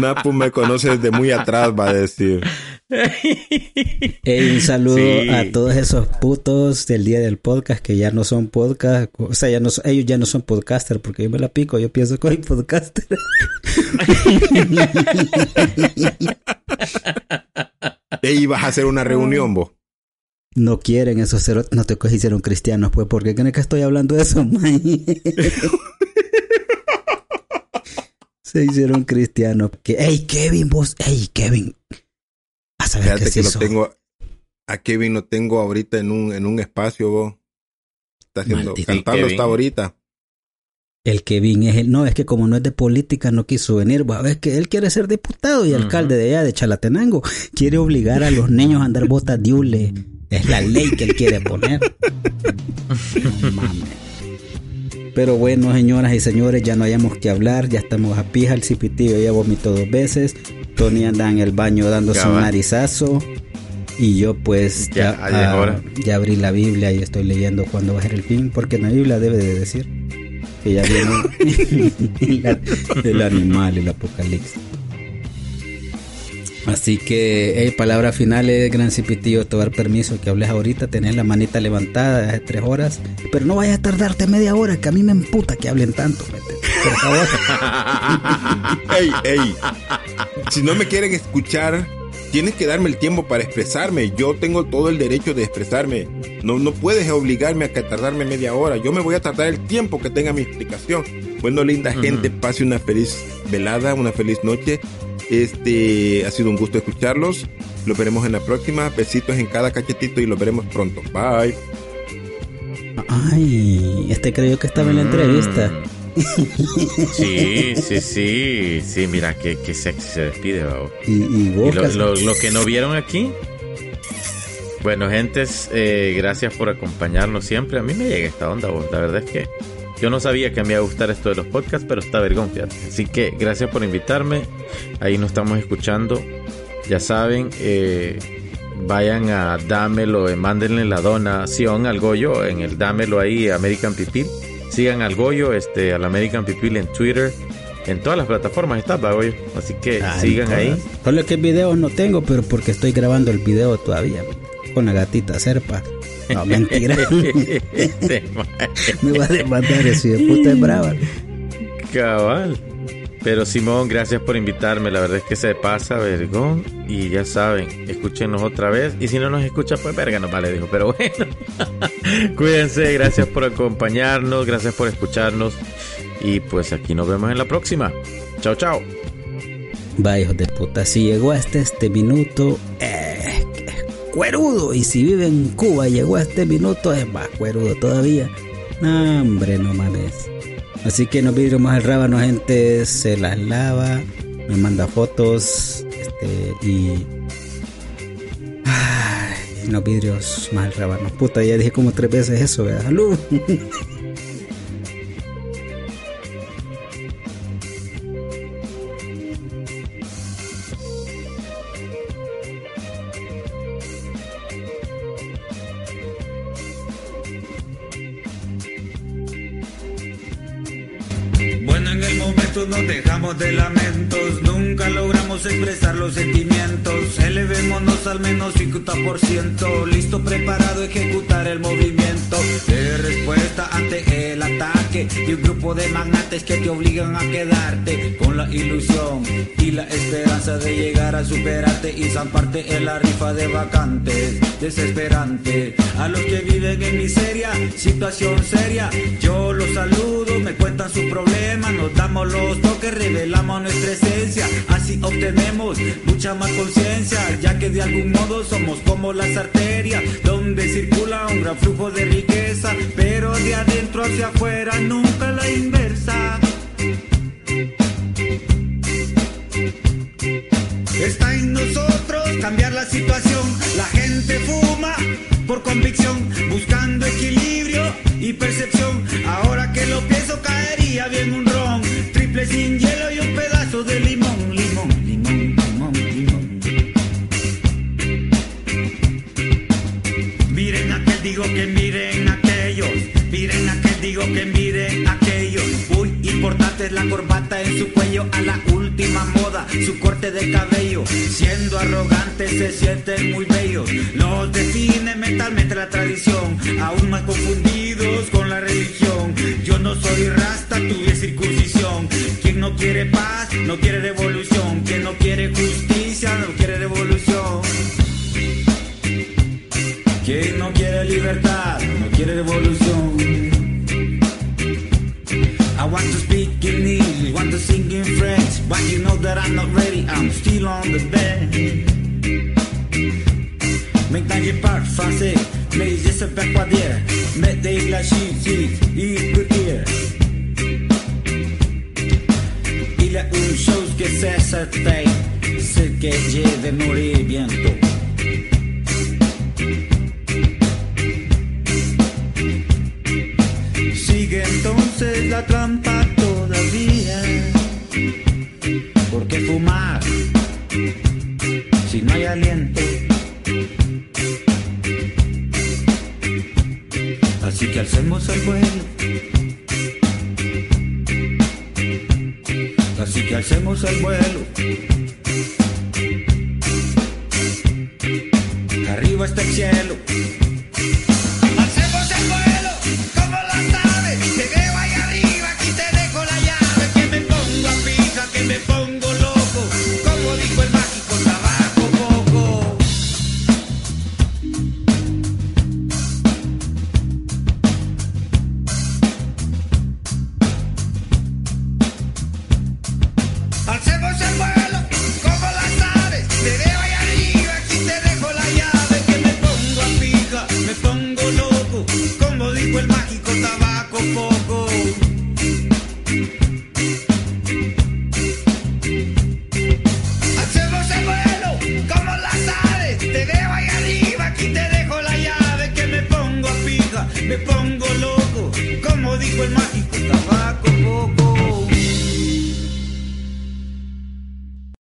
Napu me conoce desde muy atrás, va a decir. Un saludo Sí. a todos esos putos del día del podcast que ya no son podcast, o sea, ya no, son- ellos ya no son podcaster porque yo me la pico, yo pienso que soy podcaster. Ey, vas a hacer una reunión, vos. No quieren esos ceros, no te hicieron cristianos, pues, ¿por qué creen que estoy hablando de eso, man? Se hicieron cristianos. Que, ey, Kevin, vos, ey, Kevin. A saber Fíjate qué que se lo hizo. tengo. A Kevin lo tengo ahorita en un, en un espacio, vos. Está haciendo, Maldito cantando Kevin. está ahorita. El Kevin es el, no, es que como no es de política, no quiso venir. Vos sabés que él quiere ser diputado y Ujú. alcalde de allá, de Chalatenango. Quiere obligar a los niños a andar botas de hule. Es la ley que él quiere poner. Mames. Pero bueno, señoras y señores, ya no hayamos que hablar. Ya estamos a pija. El cipitillo ya vomitó dos veces. Tony anda en el baño dándose un narizazo. Y yo pues Ya, ah, hora. ya abrí la Biblia y estoy leyendo cuándo va a ser el fin. Porque en la Biblia debe de decir que ya viene la- el animal, el apocalipsis. Así que, hey, palabras finales, gran cipitillo, te voy a dar permiso que hables ahorita, tenés la manita levantada hace tres horas, pero no vayas a tardarte media hora, que a mí me emputa que hablen tanto, vete, por favor. ey, ey. Si no me quieren escuchar, tienes que darme el tiempo para expresarme. Yo tengo todo el derecho de expresarme. No, no puedes obligarme a que tardarme media hora. Yo me voy a tardar el tiempo que tenga mi explicación. Bueno, linda gente, pase una feliz velada, una feliz noche. Este ha sido un gusto escucharlos. Los veremos en la próxima. Besitos en cada cachetito y los veremos pronto. Bye. Ay, este creyó que estaba en la entrevista. Sí, sí, sí. Sí, mira, qué, qué sexy se despide, babo. Y, y Y vos, lo, lo- lo que no vieron aquí. Bueno, gentes, eh, gracias por acompañarnos siempre. A mí me llega esta onda, vos. La verdad es que yo no sabía que me iba a gustar esto de los podcasts, pero está vergón, fíjate. Así que gracias por invitarme. Ahí nos estamos escuchando. Ya saben, eh, vayan a dámelo, eh, mándenle la donación al Goyo en el dámelo ahí, American Pipil. Sigan al Goyo, este, al American Pipil en Twitter. En todas las plataformas está, va, Goyo. Así que Ay, sigan todas. ahí. Solo que video no tengo, pero porque estoy grabando el video todavía. Con la gatita Serpa. No, mentira. Este Me va a demandar hijo de puta es brava. Cabal. Pero Simón, gracias por invitarme. La verdad es que se pasa, vergón. Y ya saben, escúchenos otra vez. Y si no nos escucha, pues verga, nos vale, dijo. Pero bueno, cuídense. Gracias por acompañarnos. Gracias por escucharnos. Y pues aquí nos vemos en la próxima. Chao, chao. Va, hijos de puta, si llegó hasta este minuto, eh, cuerudo. Y si vive en Cuba llegó a este minuto, es más cuerudo todavía. No, hombre, no mames. Así que nos vidrios el rábano, gente, se las lava, me manda fotos, este, y... Ay, los vidrios más el rábano. Puta, ya dije como tres veces eso, ¿verdad? Salud. obligan a quedarte con la ilusión y la esperanza de llegar a superarte y zamparte en la rifa de vacantes. Desesperante a los que viven en miseria, situación seria. Yo los saludo, me cuentan sus problemas, nos damos los toques, revelamos nuestra esencia. Así obtenemos mucha más conciencia, ya que de algún modo somos como las arterias, donde circula un gran flujo de riqueza, pero de adentro hacia afuera nunca la inversa. Cambiar la situación. La gente fuma por convicción, buscando equilibrio y percepción. Ahora que lo pienso, caería bien un ron, triple sin hielo y un pedazo de limón, limón, limón, limón, limón. Miren aquel, digo que miren aquellos. Miren aquel, digo que miren aquello. Muy importante es la corbata en su cuello a la última moda, su corte de cabello. Siendo arrogantes se sienten muy bellos. Los define mentalmente la tradición, aún más confundidos con la religión. Yo no soy rasta, tuve circuncisión. Quien no quiere paz, no quiere revolución. Quien no quiere justicia, no quiere revolución. Quien no quiere libertad, quiere revolución. I want to speak in English, want to sing in French, but you know that I'm not ready, I'm still on the bed. Maintenant je parle français, mais je sais pas quoi dire. Mettez la chiffre, écoutez. Il y a une chose que c'est certain, c'est que je vais mourir bientôt. Sigue entonces la trampa todavía. ¿Por qué fumar si no hay aliento? Así que alcemos el vuelo. Así que alcemos el vuelo. Arriba está el cielo.